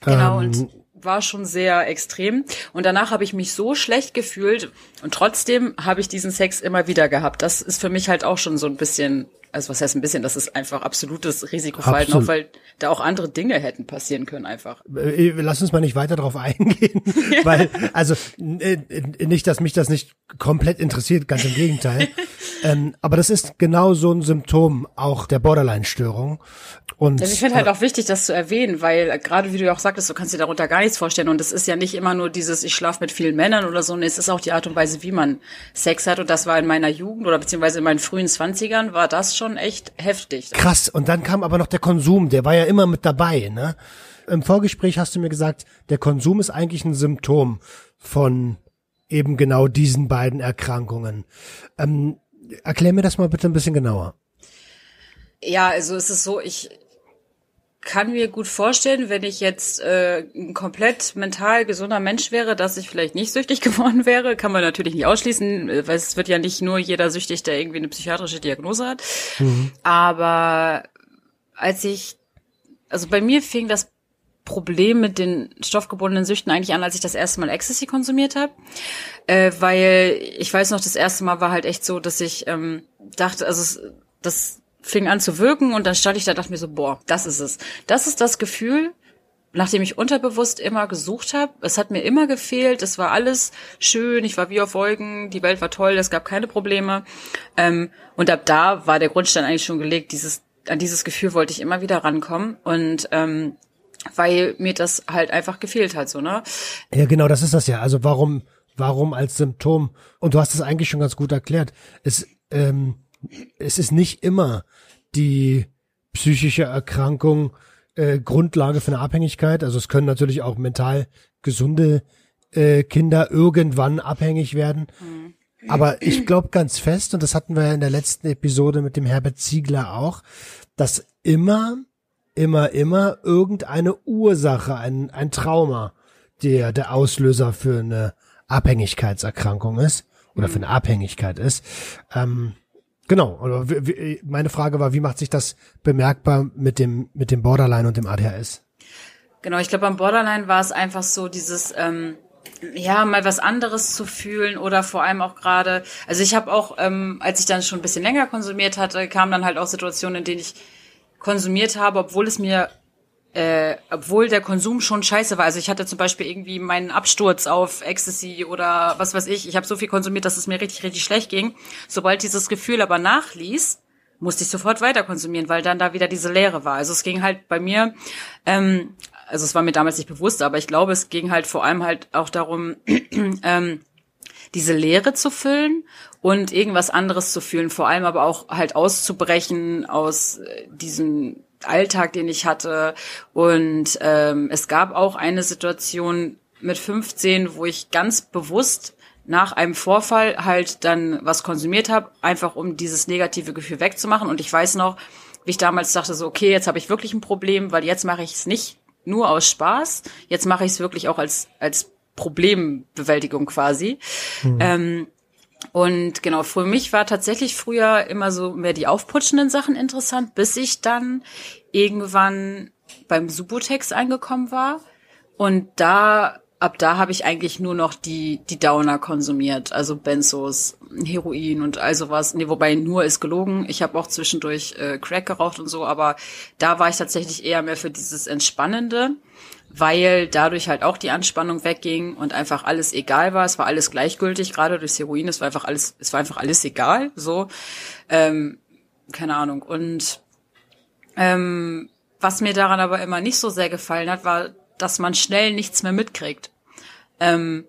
Genau ähm, und war schon sehr extrem und danach habe ich mich so schlecht gefühlt und trotzdem habe ich diesen Sex immer wieder gehabt. Das ist für mich halt auch schon so ein bisschen also was heißt ein bisschen, das ist einfach absolutes Risikoverhalten, Absolut. auch weil da auch andere Dinge hätten passieren können einfach. Äh, lass uns mal nicht weiter darauf eingehen, weil also äh, nicht, dass mich das nicht komplett interessiert, ganz im Gegenteil. ähm, aber das ist genau so ein Symptom auch der Borderline-Störung. Und ich finde halt auch wichtig, das zu erwähnen, weil gerade wie du ja auch sagtest, du kannst dir darunter gar nichts vorstellen und es ist ja nicht immer nur dieses, ich schlafe mit vielen Männern oder so, und es ist auch die Art und Weise, wie man Sex hat und das war in meiner Jugend oder beziehungsweise in meinen frühen Zwanzigern war das schon echt heftig. Krass, und dann kam aber noch der Konsum, der war ja immer mit dabei, ne? Im Vorgespräch hast du mir gesagt, der Konsum ist eigentlich ein Symptom von eben genau diesen beiden Erkrankungen. Ähm, erklär mir das mal bitte ein bisschen genauer. Ja, also es ist so, ich kann mir gut vorstellen, wenn ich jetzt äh, ein komplett mental gesunder Mensch wäre, dass ich vielleicht nicht süchtig geworden wäre. Kann man natürlich nicht ausschließen, äh, weil es wird ja nicht nur jeder süchtig, der irgendwie eine psychiatrische Diagnose hat. Mhm. Aber als ich, also bei mir fing das Problem mit den stoffgebundenen Süchten eigentlich an, als ich das erste Mal Ecstasy konsumiert habe. Äh, weil ich weiß noch, das erste Mal war halt echt so, dass ich ähm, dachte, also das fing an zu wirken und dann stand ich da dachte mir so, boah, das ist es. Das ist das Gefühl, nachdem ich unterbewusst immer gesucht habe. Es hat mir immer gefehlt, es war alles schön, ich war wie auf Wolken, die Welt war toll, es gab keine Probleme. Ähm, und ab da war der Grundstein eigentlich schon gelegt, dieses, an dieses Gefühl wollte ich immer wieder rankommen. Und ähm, weil mir das halt einfach gefehlt hat, so, ne? Ja, genau, das ist das ja. Also warum, warum als Symptom? Und du hast es eigentlich schon ganz gut erklärt. Es, ähm, es ist nicht immer die psychische Erkrankung äh, Grundlage für eine Abhängigkeit. Also es können natürlich auch mental gesunde äh, Kinder irgendwann abhängig werden. Mhm. Aber ich glaube ganz fest, und das hatten wir in der letzten Episode mit dem Herbert Ziegler auch, dass immer immer, immer irgendeine Ursache, ein, ein Trauma, der der Auslöser für eine Abhängigkeitserkrankung ist oder für eine Abhängigkeit ist. Ähm, genau. Oder meine Frage war, wie macht sich das bemerkbar mit dem mit dem Borderline und dem ADHS? Genau, ich glaube, beim Borderline war es einfach so dieses ähm, ja, mal was anderes zu fühlen oder vor allem auch gerade, also ich habe auch, ähm, als ich dann schon ein bisschen länger konsumiert hatte, kamen dann halt auch Situationen, in denen ich konsumiert habe, obwohl es mir äh, obwohl der Konsum schon scheiße war. Also ich hatte zum Beispiel irgendwie meinen Absturz auf Ecstasy oder was weiß ich. Ich habe so viel konsumiert, dass es mir richtig, richtig schlecht ging. Sobald dieses Gefühl aber nachließ, musste ich sofort weiter konsumieren, weil dann da wieder diese Leere war. Also es ging halt bei mir, ähm, also es war mir damals nicht bewusst, aber ich glaube, es ging halt vor allem halt auch darum, ähm, diese Leere zu füllen und irgendwas anderes zu fühlen, vor allem aber auch halt auszubrechen aus äh, diesem Alltag, den ich hatte. Und ähm, es gab auch eine Situation mit 15, wo ich ganz bewusst nach einem Vorfall halt dann was konsumiert habe, einfach um dieses negative Gefühl wegzumachen. Und ich weiß noch, wie ich damals dachte, so, okay, jetzt habe ich wirklich ein Problem, weil jetzt mache ich es nicht nur aus Spaß, jetzt mache ich es wirklich auch als, als Problembewältigung quasi. Mhm. Ähm, und genau, für mich war tatsächlich früher immer so mehr die aufputschenden Sachen interessant, bis ich dann irgendwann beim Subotex angekommen war. Und da, ab da habe ich eigentlich nur noch die, die Downer konsumiert, also Benzos, Heroin und all sowas. Nee, wobei nur ist gelogen. Ich habe auch zwischendurch äh, Crack geraucht und so, aber da war ich tatsächlich eher mehr für dieses Entspannende weil dadurch halt auch die Anspannung wegging und einfach alles egal war. Es war alles gleichgültig, gerade durchs Heroin. Es war einfach alles, es war einfach alles egal. So, ähm, keine Ahnung. Und ähm, was mir daran aber immer nicht so sehr gefallen hat, war, dass man schnell nichts mehr mitkriegt. Ähm,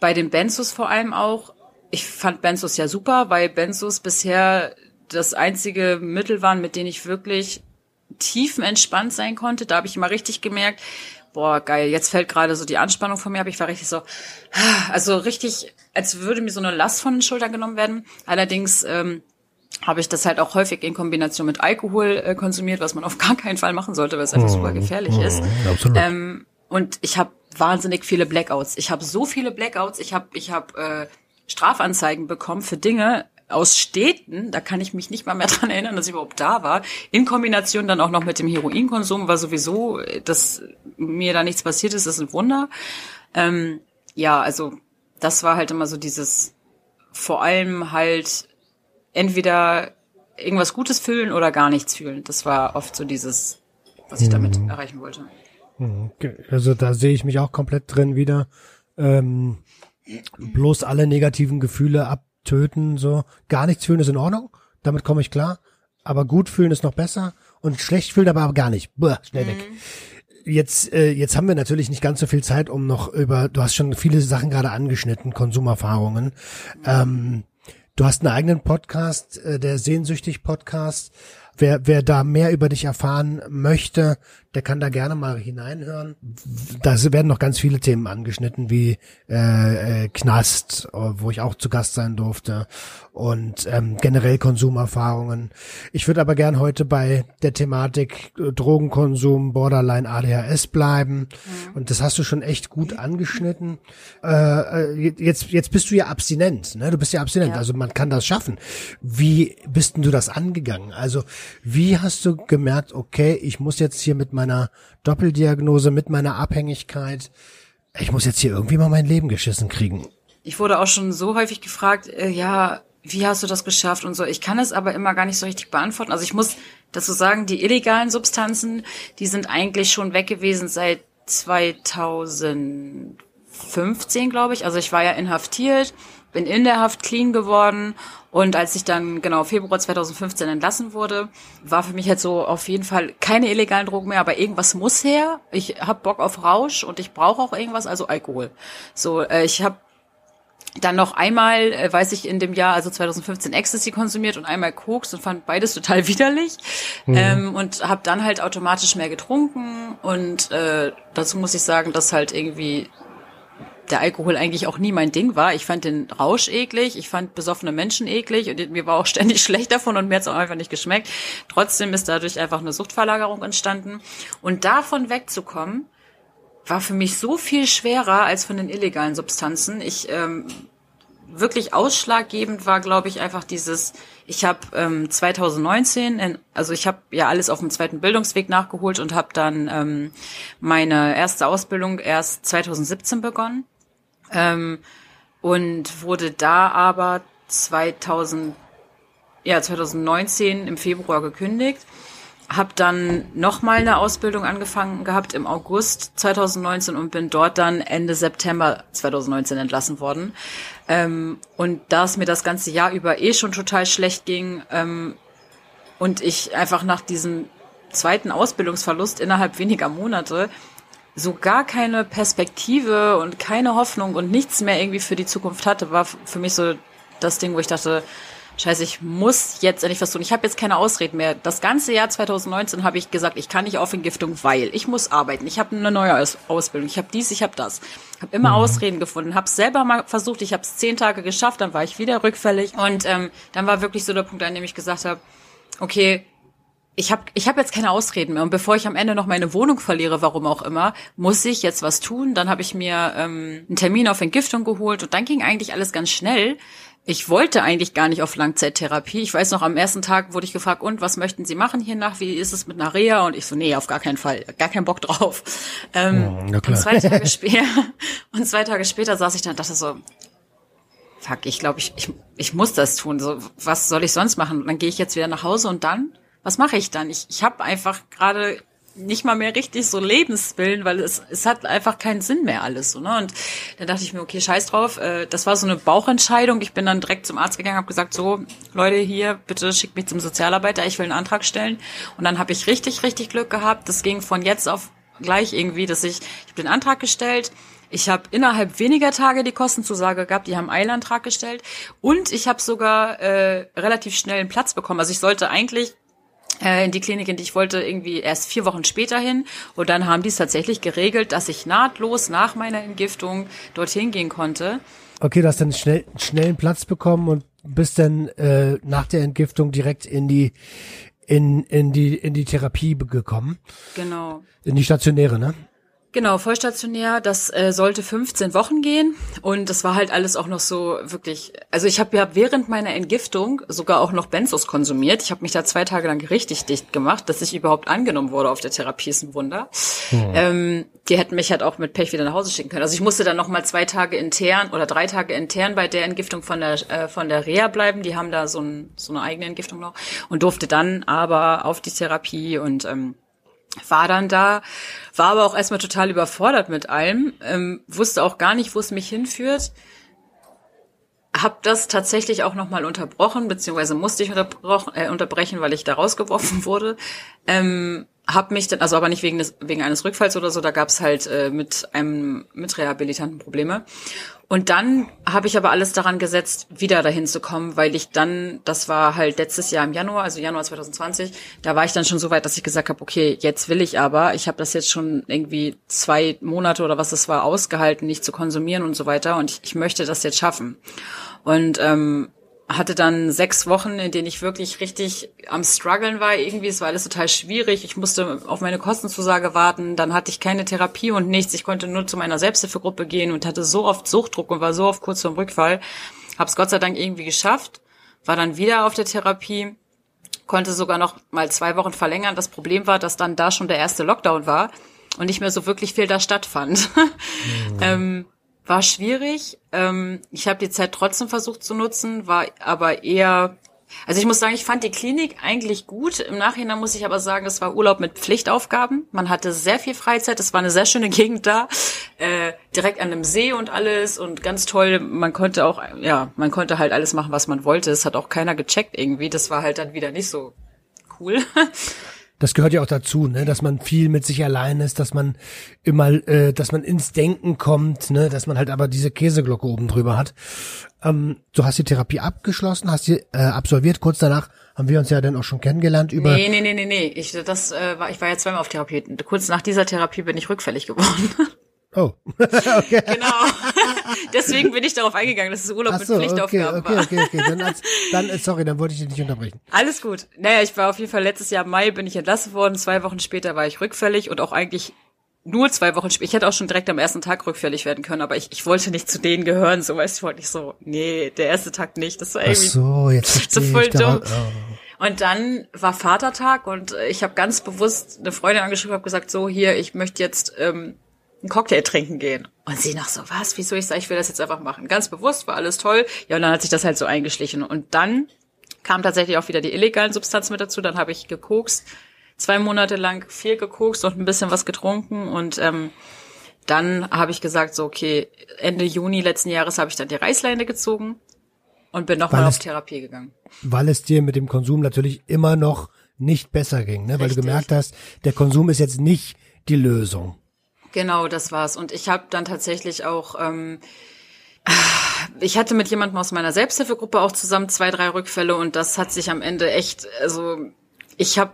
bei den Benzos vor allem auch, ich fand Benzos ja super, weil Benzos bisher das einzige Mittel waren, mit denen ich wirklich tiefenentspannt sein konnte. Da habe ich immer richtig gemerkt, boah, geil, jetzt fällt gerade so die Anspannung von mir ab. Ich war richtig so, also richtig, als würde mir so eine Last von den Schultern genommen werden. Allerdings ähm, habe ich das halt auch häufig in Kombination mit Alkohol äh, konsumiert, was man auf gar keinen Fall machen sollte, weil es einfach super gefährlich ist. Absolut. Ähm, und ich habe wahnsinnig viele Blackouts. Ich habe so viele Blackouts. Ich habe ich hab, äh, Strafanzeigen bekommen für Dinge, aus Städten, da kann ich mich nicht mal mehr dran erinnern, dass ich überhaupt da war, in Kombination dann auch noch mit dem Heroinkonsum, war sowieso, dass mir da nichts passiert ist, ist ein Wunder. Ähm, ja, also das war halt immer so dieses, vor allem halt entweder irgendwas Gutes fühlen oder gar nichts fühlen. Das war oft so dieses, was ich damit mhm. erreichen wollte. Mhm. Also da sehe ich mich auch komplett drin wieder. Ähm, bloß alle negativen Gefühle ab töten, so. Gar nichts fühlen ist in Ordnung, damit komme ich klar. Aber gut fühlen ist noch besser und schlecht fühlen aber gar nicht. Buh, schnell mhm. weg. Jetzt, äh, jetzt haben wir natürlich nicht ganz so viel Zeit, um noch über, du hast schon viele Sachen gerade angeschnitten, Konsumerfahrungen. Ähm, du hast einen eigenen Podcast, äh, der Sehnsüchtig Podcast. Wer, wer da mehr über dich erfahren möchte, der kann da gerne mal hineinhören. Da werden noch ganz viele Themen angeschnitten, wie äh, äh, Knast, wo ich auch zu Gast sein durfte, und ähm, generell Konsumerfahrungen. Ich würde aber gern heute bei der Thematik äh, Drogenkonsum, Borderline, ADHS bleiben. Mhm. Und das hast du schon echt gut angeschnitten. Äh, äh, jetzt, jetzt bist du ja abstinent, ne? Du bist ja abstinent, ja. also man kann das schaffen. Wie bist denn du das angegangen? Also wie hast du gemerkt, okay, ich muss jetzt hier mit meiner Doppeldiagnose, mit meiner Abhängigkeit, ich muss jetzt hier irgendwie mal mein Leben geschissen kriegen. Ich wurde auch schon so häufig gefragt, äh, ja, wie hast du das geschafft und so. Ich kann es aber immer gar nicht so richtig beantworten. Also ich muss dazu sagen, die illegalen Substanzen, die sind eigentlich schon weg gewesen seit 2015, glaube ich. Also ich war ja inhaftiert, bin in der Haft clean geworden und als ich dann genau Februar 2015 entlassen wurde, war für mich jetzt so auf jeden Fall keine illegalen Drogen mehr, aber irgendwas muss her. Ich hab Bock auf Rausch und ich brauche auch irgendwas, also Alkohol. So, äh, ich habe dann noch einmal, äh, weiß ich, in dem Jahr, also 2015 Ecstasy konsumiert und einmal Koks und fand beides total widerlich. Mhm. Ähm, und habe dann halt automatisch mehr getrunken. Und äh, dazu muss ich sagen, dass halt irgendwie der Alkohol eigentlich auch nie mein Ding war. Ich fand den Rausch eklig, ich fand besoffene Menschen eklig und mir war auch ständig schlecht davon und mir hat es auch einfach nicht geschmeckt. Trotzdem ist dadurch einfach eine Suchtverlagerung entstanden. Und davon wegzukommen, war für mich so viel schwerer als von den illegalen Substanzen. Ich ähm, wirklich ausschlaggebend war, glaube ich, einfach dieses, ich habe ähm, 2019, in, also ich habe ja alles auf dem zweiten Bildungsweg nachgeholt und habe dann ähm, meine erste Ausbildung erst 2017 begonnen ähm, und wurde da aber 2000, ja 2019 im Februar gekündigt habe dann nochmal eine Ausbildung angefangen gehabt im August 2019 und bin dort dann Ende September 2019 entlassen worden. Ähm, und da es mir das ganze Jahr über eh schon total schlecht ging ähm, und ich einfach nach diesem zweiten Ausbildungsverlust innerhalb weniger Monate so gar keine Perspektive und keine Hoffnung und nichts mehr irgendwie für die Zukunft hatte, war für mich so das Ding, wo ich dachte, Scheiße, ich muss jetzt endlich was tun. Ich habe jetzt keine Ausreden mehr. Das ganze Jahr 2019 habe ich gesagt, ich kann nicht auf Entgiftung, weil ich muss arbeiten. Ich habe eine neue Ausbildung. Ich habe dies, ich habe das. Habe immer mhm. Ausreden gefunden. Habe es selber mal versucht. Ich habe es zehn Tage geschafft. Dann war ich wieder rückfällig. Und ähm, dann war wirklich so der Punkt, an dem ich gesagt habe, okay, ich habe ich hab jetzt keine Ausreden mehr. Und bevor ich am Ende noch meine Wohnung verliere, warum auch immer, muss ich jetzt was tun. Dann habe ich mir ähm, einen Termin auf Entgiftung geholt und dann ging eigentlich alles ganz schnell ich wollte eigentlich gar nicht auf Langzeittherapie. Ich weiß noch, am ersten Tag wurde ich gefragt, und was möchten Sie machen hier nach? Wie ist es mit einer Reha? Und ich so, nee, auf gar keinen Fall, gar keinen Bock drauf. Ähm, ja, und zwei Tage später, und zwei Tage später saß ich da und dachte so, fuck, ich glaube, ich, ich, ich muss das tun. So, was soll ich sonst machen? Und dann gehe ich jetzt wieder nach Hause und dann? Was mache ich dann? Ich, ich habe einfach gerade nicht mal mehr richtig so Lebenswillen, weil es, es hat einfach keinen Sinn mehr alles so, ne? Und dann dachte ich mir, okay, scheiß drauf. Äh, das war so eine Bauchentscheidung. Ich bin dann direkt zum Arzt gegangen, habe gesagt, so, Leute, hier, bitte schickt mich zum Sozialarbeiter, ich will einen Antrag stellen. Und dann habe ich richtig, richtig Glück gehabt. Das ging von jetzt auf gleich irgendwie, dass ich, ich habe den Antrag gestellt, Ich habe innerhalb weniger Tage die Kostenzusage gehabt. Die haben Eilantrag gestellt und ich habe sogar äh, relativ schnell einen Platz bekommen. Also ich sollte eigentlich in die Klinik, in die ich wollte, irgendwie erst vier Wochen später hin. Und dann haben die es tatsächlich geregelt, dass ich nahtlos nach meiner Entgiftung dorthin gehen konnte. Okay, du hast dann schnell, schnell einen Platz bekommen und bist dann äh, nach der Entgiftung direkt in die in in die in die Therapie gekommen. Genau. In die stationäre, ne? Genau, vollstationär. Das äh, sollte 15 Wochen gehen und das war halt alles auch noch so wirklich. Also ich habe ja während meiner Entgiftung sogar auch noch Benzos konsumiert. Ich habe mich da zwei Tage lang richtig dicht gemacht, dass ich überhaupt angenommen wurde auf der Therapie ist ein Wunder. Mhm. Ähm, die hätten mich halt auch mit Pech wieder nach Hause schicken können. Also ich musste dann noch mal zwei Tage intern oder drei Tage intern bei der Entgiftung von der äh, von der Reha bleiben. Die haben da so, ein, so eine eigene Entgiftung noch und durfte dann aber auf die Therapie und ähm, war dann da, war aber auch erstmal total überfordert mit allem, ähm, wusste auch gar nicht, wo es mich hinführt. Hab das tatsächlich auch nochmal unterbrochen, beziehungsweise musste ich äh, unterbrechen, weil ich da rausgeworfen wurde. Ähm, hab mich dann, also aber nicht wegen des, wegen eines Rückfalls oder so, da gab's halt äh, mit einem mit Rehabilitanten Probleme. Und dann habe ich aber alles daran gesetzt, wieder dahin zu kommen, weil ich dann, das war halt letztes Jahr im Januar, also Januar 2020, da war ich dann schon so weit, dass ich gesagt habe, okay, jetzt will ich aber, ich habe das jetzt schon irgendwie zwei Monate oder was es war ausgehalten, nicht zu konsumieren und so weiter und ich, ich möchte das jetzt schaffen. Und ähm, hatte dann sechs Wochen, in denen ich wirklich richtig am struggeln war. Irgendwie, es war alles total schwierig. Ich musste auf meine Kostenzusage warten. Dann hatte ich keine Therapie und nichts. Ich konnte nur zu meiner Selbsthilfegruppe gehen und hatte so oft Suchtdruck und war so oft kurz vorm Rückfall. Hab's Gott sei Dank irgendwie geschafft. War dann wieder auf der Therapie. Konnte sogar noch mal zwei Wochen verlängern. Das Problem war, dass dann da schon der erste Lockdown war und nicht mehr so wirklich viel da stattfand. Mhm. ähm, war schwierig. Ähm, ich habe die Zeit trotzdem versucht zu nutzen, war aber eher also ich muss sagen, ich fand die Klinik eigentlich gut. Im Nachhinein muss ich aber sagen, es war Urlaub mit Pflichtaufgaben. Man hatte sehr viel Freizeit. Es war eine sehr schöne Gegend da, äh, direkt an einem See und alles und ganz toll. Man konnte auch, ja, man konnte halt alles machen, was man wollte. Es hat auch keiner gecheckt irgendwie. Das war halt dann wieder nicht so cool. das gehört ja auch dazu, ne, dass man viel mit sich allein ist, dass man immer, äh, dass man ins Denken kommt, ne, dass man halt aber diese Käseglocke oben drüber hat. Ähm, du hast die Therapie abgeschlossen, hast sie äh, absolviert. Kurz danach haben wir uns ja dann auch schon kennengelernt über. Nee, nee, nee, nee, nee. Ich, das, äh, war, ich war ja zweimal auf Therapie. Kurz nach dieser Therapie bin ich rückfällig geworden. Oh. okay. Genau. Deswegen bin ich darauf eingegangen, dass es Urlaub so, mit Pflichtaufgaben okay, okay, okay, okay. Dann, als, dann, äh, sorry, dann wollte ich dich nicht unterbrechen. Alles gut. Naja, ich war auf jeden Fall letztes Jahr im Mai bin ich entlassen worden. Zwei Wochen später war ich rückfällig und auch eigentlich nur zwei Wochen später. Ich hätte auch schon direkt am ersten Tag rückfällig werden können, aber ich, ich wollte nicht zu denen gehören. So weißt du, ich wollte nicht so, nee, der erste Tag nicht. Das war irgendwie Ach so, jetzt so voll dumm. Und dann war Vatertag und ich habe ganz bewusst eine Freundin angeschrieben, habe gesagt, so hier, ich möchte jetzt ähm, einen Cocktail trinken gehen. Und sie nach so, was, wieso? Ich sage, ich will das jetzt einfach machen. Ganz bewusst, war alles toll. Ja, und dann hat sich das halt so eingeschlichen. Und dann kam tatsächlich auch wieder die illegalen Substanzen mit dazu. Dann habe ich gekokst, zwei Monate lang viel gekokst und ein bisschen was getrunken. Und ähm, dann habe ich gesagt, so, okay, Ende Juni letzten Jahres habe ich dann die Reißleine gezogen und bin nochmal auf Therapie gegangen. Weil es dir mit dem Konsum natürlich immer noch nicht besser ging, ne? weil Richtig. du gemerkt hast, der Konsum ist jetzt nicht die Lösung. Genau, das war's. Und ich habe dann tatsächlich auch, ähm, ich hatte mit jemandem aus meiner Selbsthilfegruppe auch zusammen zwei, drei Rückfälle und das hat sich am Ende echt, also ich habe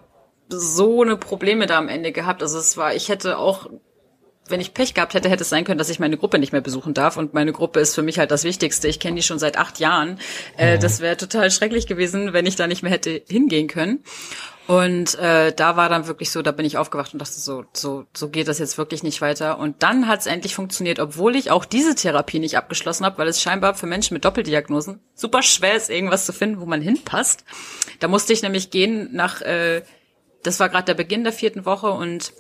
so eine Probleme da am Ende gehabt. Also es war, ich hätte auch wenn ich Pech gehabt hätte, hätte es sein können, dass ich meine Gruppe nicht mehr besuchen darf. Und meine Gruppe ist für mich halt das Wichtigste. Ich kenne die schon seit acht Jahren. Äh, mhm. Das wäre total schrecklich gewesen, wenn ich da nicht mehr hätte hingehen können. Und äh, da war dann wirklich so, da bin ich aufgewacht und dachte so, so, so geht das jetzt wirklich nicht weiter. Und dann hat es endlich funktioniert, obwohl ich auch diese Therapie nicht abgeschlossen habe, weil es scheinbar für Menschen mit Doppeldiagnosen super schwer ist, irgendwas zu finden, wo man hinpasst. Da musste ich nämlich gehen nach, äh, das war gerade der Beginn der vierten Woche und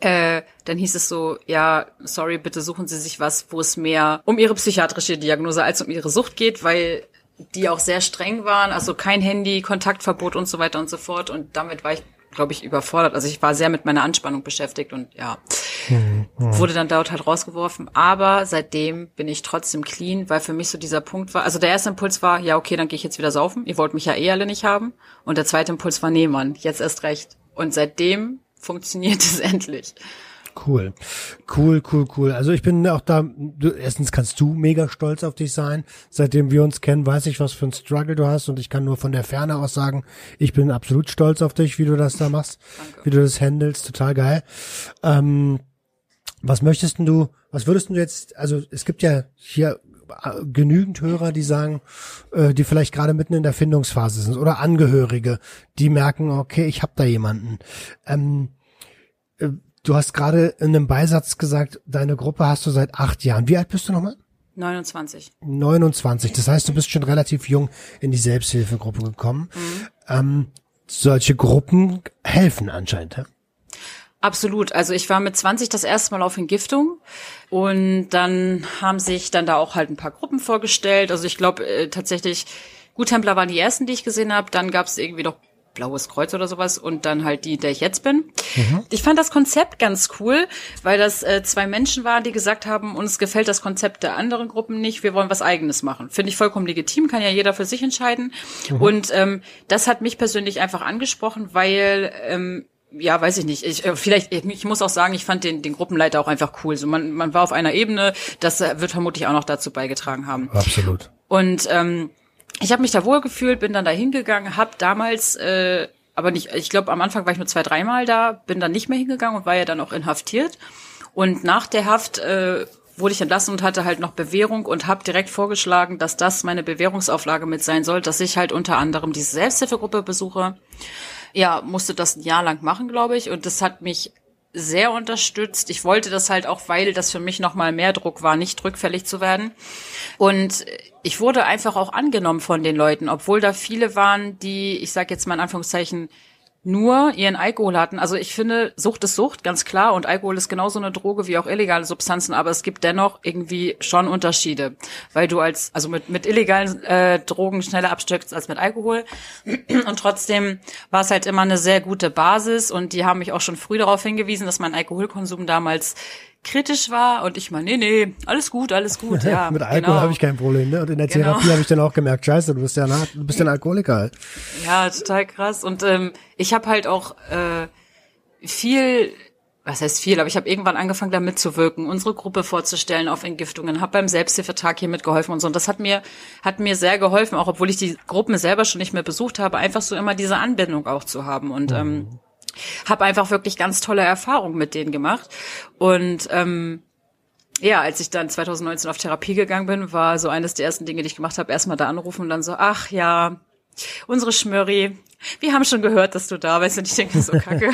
äh, dann hieß es so, ja, sorry, bitte suchen Sie sich was, wo es mehr um Ihre psychiatrische Diagnose als um Ihre Sucht geht, weil die auch sehr streng waren, also kein Handy, Kontaktverbot und so weiter und so fort. Und damit war ich, glaube ich, überfordert. Also ich war sehr mit meiner Anspannung beschäftigt und ja, mhm. wurde dann dort halt rausgeworfen. Aber seitdem bin ich trotzdem clean, weil für mich so dieser Punkt war, also der erste Impuls war, ja, okay, dann gehe ich jetzt wieder saufen. Ihr wollt mich ja eh alle nicht haben. Und der zweite Impuls war, nee, Mann, jetzt erst recht. Und seitdem funktioniert es endlich. Cool, cool, cool, cool. Also ich bin auch da, du, erstens kannst du mega stolz auf dich sein. Seitdem wir uns kennen, weiß ich, was für ein Struggle du hast und ich kann nur von der Ferne aus sagen, ich bin absolut stolz auf dich, wie du das da machst, Danke. wie du das handelst, total geil. Ähm, was möchtest du, was würdest du jetzt, also es gibt ja hier äh, genügend Hörer, die sagen, äh, die vielleicht gerade mitten in der Findungsphase sind oder Angehörige, die merken, okay, ich habe da jemanden. Ähm, äh, du hast gerade in einem Beisatz gesagt, deine Gruppe hast du seit acht Jahren. Wie alt bist du nochmal? 29. 29. Das heißt, du bist schon relativ jung in die Selbsthilfegruppe gekommen. Mhm. Ähm, solche Gruppen helfen anscheinend. Ja? Absolut. Also ich war mit 20 das erste Mal auf Entgiftung und dann haben sich dann da auch halt ein paar Gruppen vorgestellt. Also ich glaube äh, tatsächlich, Guttempler waren die ersten, die ich gesehen habe. Dann gab es irgendwie noch Blaues Kreuz oder sowas und dann halt die, der ich jetzt bin. Mhm. Ich fand das Konzept ganz cool, weil das äh, zwei Menschen waren, die gesagt haben, uns gefällt das Konzept der anderen Gruppen nicht, wir wollen was eigenes machen. Finde ich vollkommen legitim, kann ja jeder für sich entscheiden. Mhm. Und ähm, das hat mich persönlich einfach angesprochen, weil ähm, ja, weiß ich nicht. Ich, äh, vielleicht, ich muss auch sagen, ich fand den, den Gruppenleiter auch einfach cool. So, man, man war auf einer Ebene, das äh, wird vermutlich auch noch dazu beigetragen haben. Absolut. Und ähm, ich habe mich da wohl gefühlt, bin dann da hingegangen, habe damals, äh, aber nicht, ich glaube, am Anfang war ich nur zwei, dreimal da, bin dann nicht mehr hingegangen und war ja dann auch inhaftiert. Und nach der Haft äh, wurde ich entlassen und hatte halt noch Bewährung und habe direkt vorgeschlagen, dass das meine Bewährungsauflage mit sein soll, dass ich halt unter anderem diese Selbsthilfegruppe besuche ja, musste das ein Jahr lang machen, glaube ich. Und das hat mich sehr unterstützt. Ich wollte das halt auch, weil das für mich nochmal mehr Druck war, nicht rückfällig zu werden. Und ich wurde einfach auch angenommen von den Leuten, obwohl da viele waren, die, ich sage jetzt mal in Anführungszeichen, nur ihren Alkohol hatten. Also ich finde, Sucht ist Sucht, ganz klar. Und Alkohol ist genauso eine Droge wie auch illegale Substanzen. Aber es gibt dennoch irgendwie schon Unterschiede. Weil du als, also mit, mit illegalen äh, Drogen schneller abstöckst als mit Alkohol. Und trotzdem war es halt immer eine sehr gute Basis. Und die haben mich auch schon früh darauf hingewiesen, dass mein Alkoholkonsum damals kritisch war und ich mal, nee, nee, alles gut, alles gut, ja. Mit Alkohol genau. habe ich kein Problem, ne? Und in der genau. Therapie habe ich dann auch gemerkt, scheiße, du bist ja ein, du bist ja ein Alkoholiker halt. Ja, total krass. Und ähm, ich habe halt auch äh, viel was heißt viel, aber ich habe irgendwann angefangen, da mitzuwirken, unsere Gruppe vorzustellen auf Entgiftungen, habe beim Selbsthilfetag hier mitgeholfen und so. Und das hat mir, hat mir sehr geholfen, auch obwohl ich die Gruppen selber schon nicht mehr besucht habe, einfach so immer diese Anbindung auch zu haben. Und ähm, mhm. ähm, habe einfach wirklich ganz tolle Erfahrungen mit denen gemacht. Und ähm, ja, als ich dann 2019 auf Therapie gegangen bin, war so eines der ersten Dinge, die ich gemacht habe, erstmal da anrufen und dann so, ach ja, unsere Schmörri, wir haben schon gehört, dass du da bist und ich denke so kacke.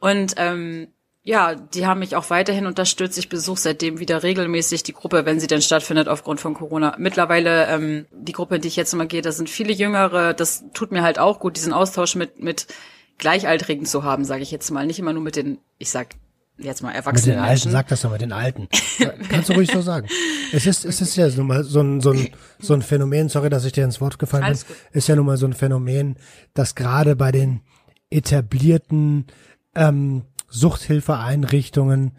und ähm, ja, die haben mich auch weiterhin unterstützt. Ich besuche seitdem wieder regelmäßig die Gruppe, wenn sie denn stattfindet aufgrund von Corona. Mittlerweile ähm, die Gruppe, in die ich jetzt immer gehe, da sind viele Jüngere. Das tut mir halt auch gut, diesen Austausch mit mit Gleichaltrigen zu haben, sage ich jetzt mal. Nicht immer nur mit den, ich sag jetzt mal Erwachsenen. Mit den Alten, sag das doch mit den Alten. Kannst du ruhig so sagen. Es ist, es ist ja so, mal so ein, so ein, so ein Phänomen, sorry, dass ich dir ins Wort gefallen Alles bin, gut. ist ja nun mal so ein Phänomen, dass gerade bei den etablierten ähm, Suchthilfeeinrichtungen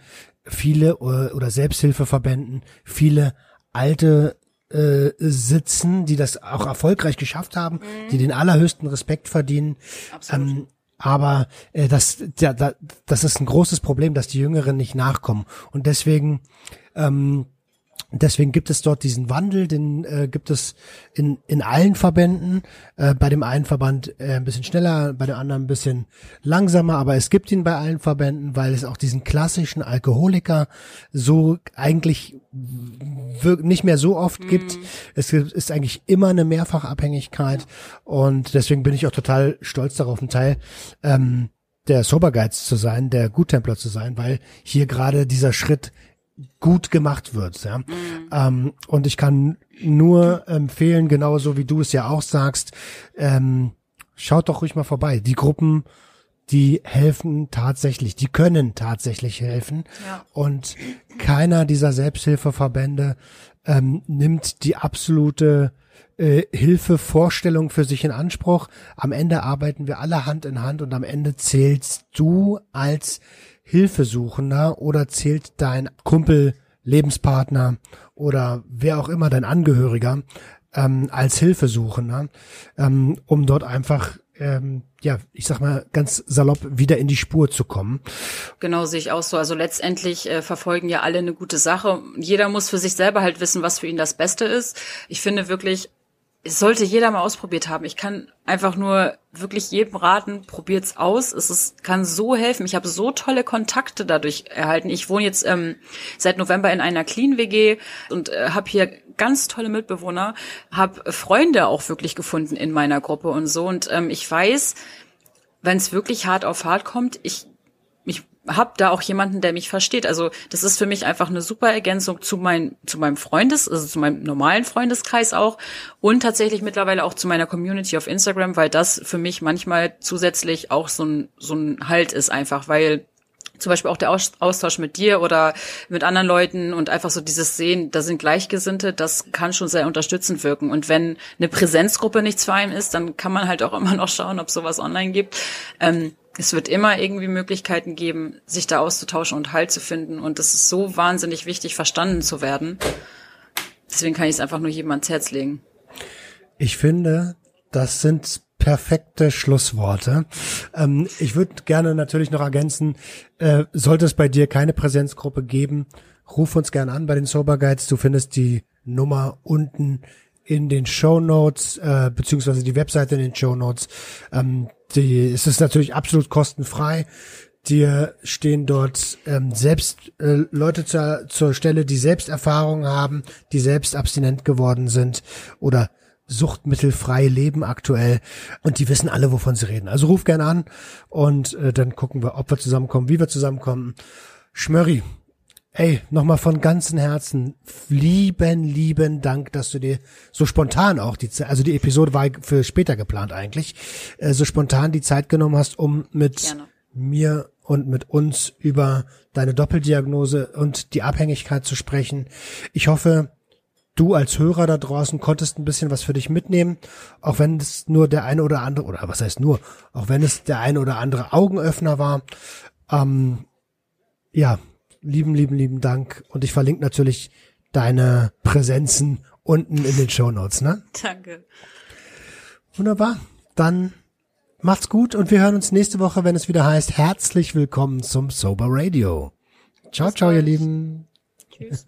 viele oder, oder Selbsthilfeverbänden viele alte äh, sitzen, die das auch erfolgreich geschafft haben, mhm. die den allerhöchsten Respekt verdienen. Absolut. Ähm, aber äh, das, ja, da, das ist ein großes Problem, dass die Jüngeren nicht nachkommen. Und deswegen ähm, Deswegen gibt es dort diesen Wandel, den äh, gibt es in, in allen Verbänden. Äh, bei dem einen Verband äh, ein bisschen schneller, bei dem anderen ein bisschen langsamer, aber es gibt ihn bei allen Verbänden, weil es auch diesen klassischen Alkoholiker so eigentlich nicht mehr so oft gibt. Mhm. Es ist eigentlich immer eine Mehrfachabhängigkeit und deswegen bin ich auch total stolz darauf, ein Teil ähm, der Sober Guides zu sein, der Guttempler zu sein, weil hier gerade dieser Schritt gut gemacht wird. Ja? Mhm. Ähm, und ich kann nur empfehlen, genauso wie du es ja auch sagst, ähm, schaut doch ruhig mal vorbei. Die Gruppen, die helfen tatsächlich, die können tatsächlich helfen. Ja. Und keiner dieser Selbsthilfeverbände ähm, nimmt die absolute äh, Hilfevorstellung für sich in Anspruch. Am Ende arbeiten wir alle Hand in Hand und am Ende zählst du als Hilfesuchender oder zählt dein Kumpel, Lebenspartner oder wer auch immer dein Angehöriger ähm, als Hilfesuchender, ähm, um dort einfach ähm, ja, ich sag mal ganz salopp, wieder in die Spur zu kommen. Genau, sehe ich auch so. Also letztendlich äh, verfolgen ja alle eine gute Sache. Jeder muss für sich selber halt wissen, was für ihn das Beste ist. Ich finde wirklich, sollte jeder mal ausprobiert haben. Ich kann einfach nur wirklich jedem raten, probiert's aus. Es ist, kann so helfen. Ich habe so tolle Kontakte dadurch erhalten. Ich wohne jetzt ähm, seit November in einer Clean WG und äh, habe hier ganz tolle Mitbewohner, habe Freunde auch wirklich gefunden in meiner Gruppe und so. Und ähm, ich weiß, wenn es wirklich hart auf hart kommt, ich habe da auch jemanden, der mich versteht. Also das ist für mich einfach eine super Ergänzung zu, mein, zu meinem Freundes, also zu meinem normalen Freundeskreis auch und tatsächlich mittlerweile auch zu meiner Community auf Instagram, weil das für mich manchmal zusätzlich auch so ein, so ein Halt ist einfach, weil zum Beispiel auch der Austausch mit dir oder mit anderen Leuten und einfach so dieses Sehen, da sind Gleichgesinnte, das kann schon sehr unterstützend wirken. Und wenn eine Präsenzgruppe nichts für einen ist, dann kann man halt auch immer noch schauen, ob sowas online gibt. Ähm, es wird immer irgendwie Möglichkeiten geben, sich da auszutauschen und Halt zu finden. Und es ist so wahnsinnig wichtig, verstanden zu werden. Deswegen kann ich es einfach nur jedem ans Herz legen. Ich finde, das sind perfekte Schlussworte. Ähm, ich würde gerne natürlich noch ergänzen, äh, sollte es bei dir keine Präsenzgruppe geben, ruf uns gerne an bei den Sober Guides. Du findest die Nummer unten in den Show Notes, äh, beziehungsweise die Webseite in den Show Notes. Ähm, die, es ist natürlich absolut kostenfrei. Dir stehen dort ähm, selbst äh, Leute zur, zur Stelle, die selbst Erfahrungen haben, die selbst abstinent geworden sind oder suchtmittelfrei leben aktuell und die wissen alle, wovon sie reden. Also ruf gern an und äh, dann gucken wir, ob wir zusammenkommen, wie wir zusammenkommen. Schmörri, ey, nochmal von ganzem Herzen lieben, lieben Dank, dass du dir so spontan auch die Zeit, also die Episode war für später geplant eigentlich, äh, so spontan die Zeit genommen hast, um mit Gerne. mir und mit uns über deine Doppeldiagnose und die Abhängigkeit zu sprechen. Ich hoffe, du als Hörer da draußen konntest ein bisschen was für dich mitnehmen, auch wenn es nur der eine oder andere, oder was heißt nur, auch wenn es der eine oder andere Augenöffner war. Ähm, ja, lieben, lieben, lieben Dank. Und ich verlinke natürlich deine Präsenzen unten in den Show Notes, ne? Danke. Wunderbar. Dann macht's gut und wir hören uns nächste Woche, wenn es wieder heißt, herzlich willkommen zum Sober Radio. Ciao, Bis ciao, bald. ihr Lieben. Tschüss.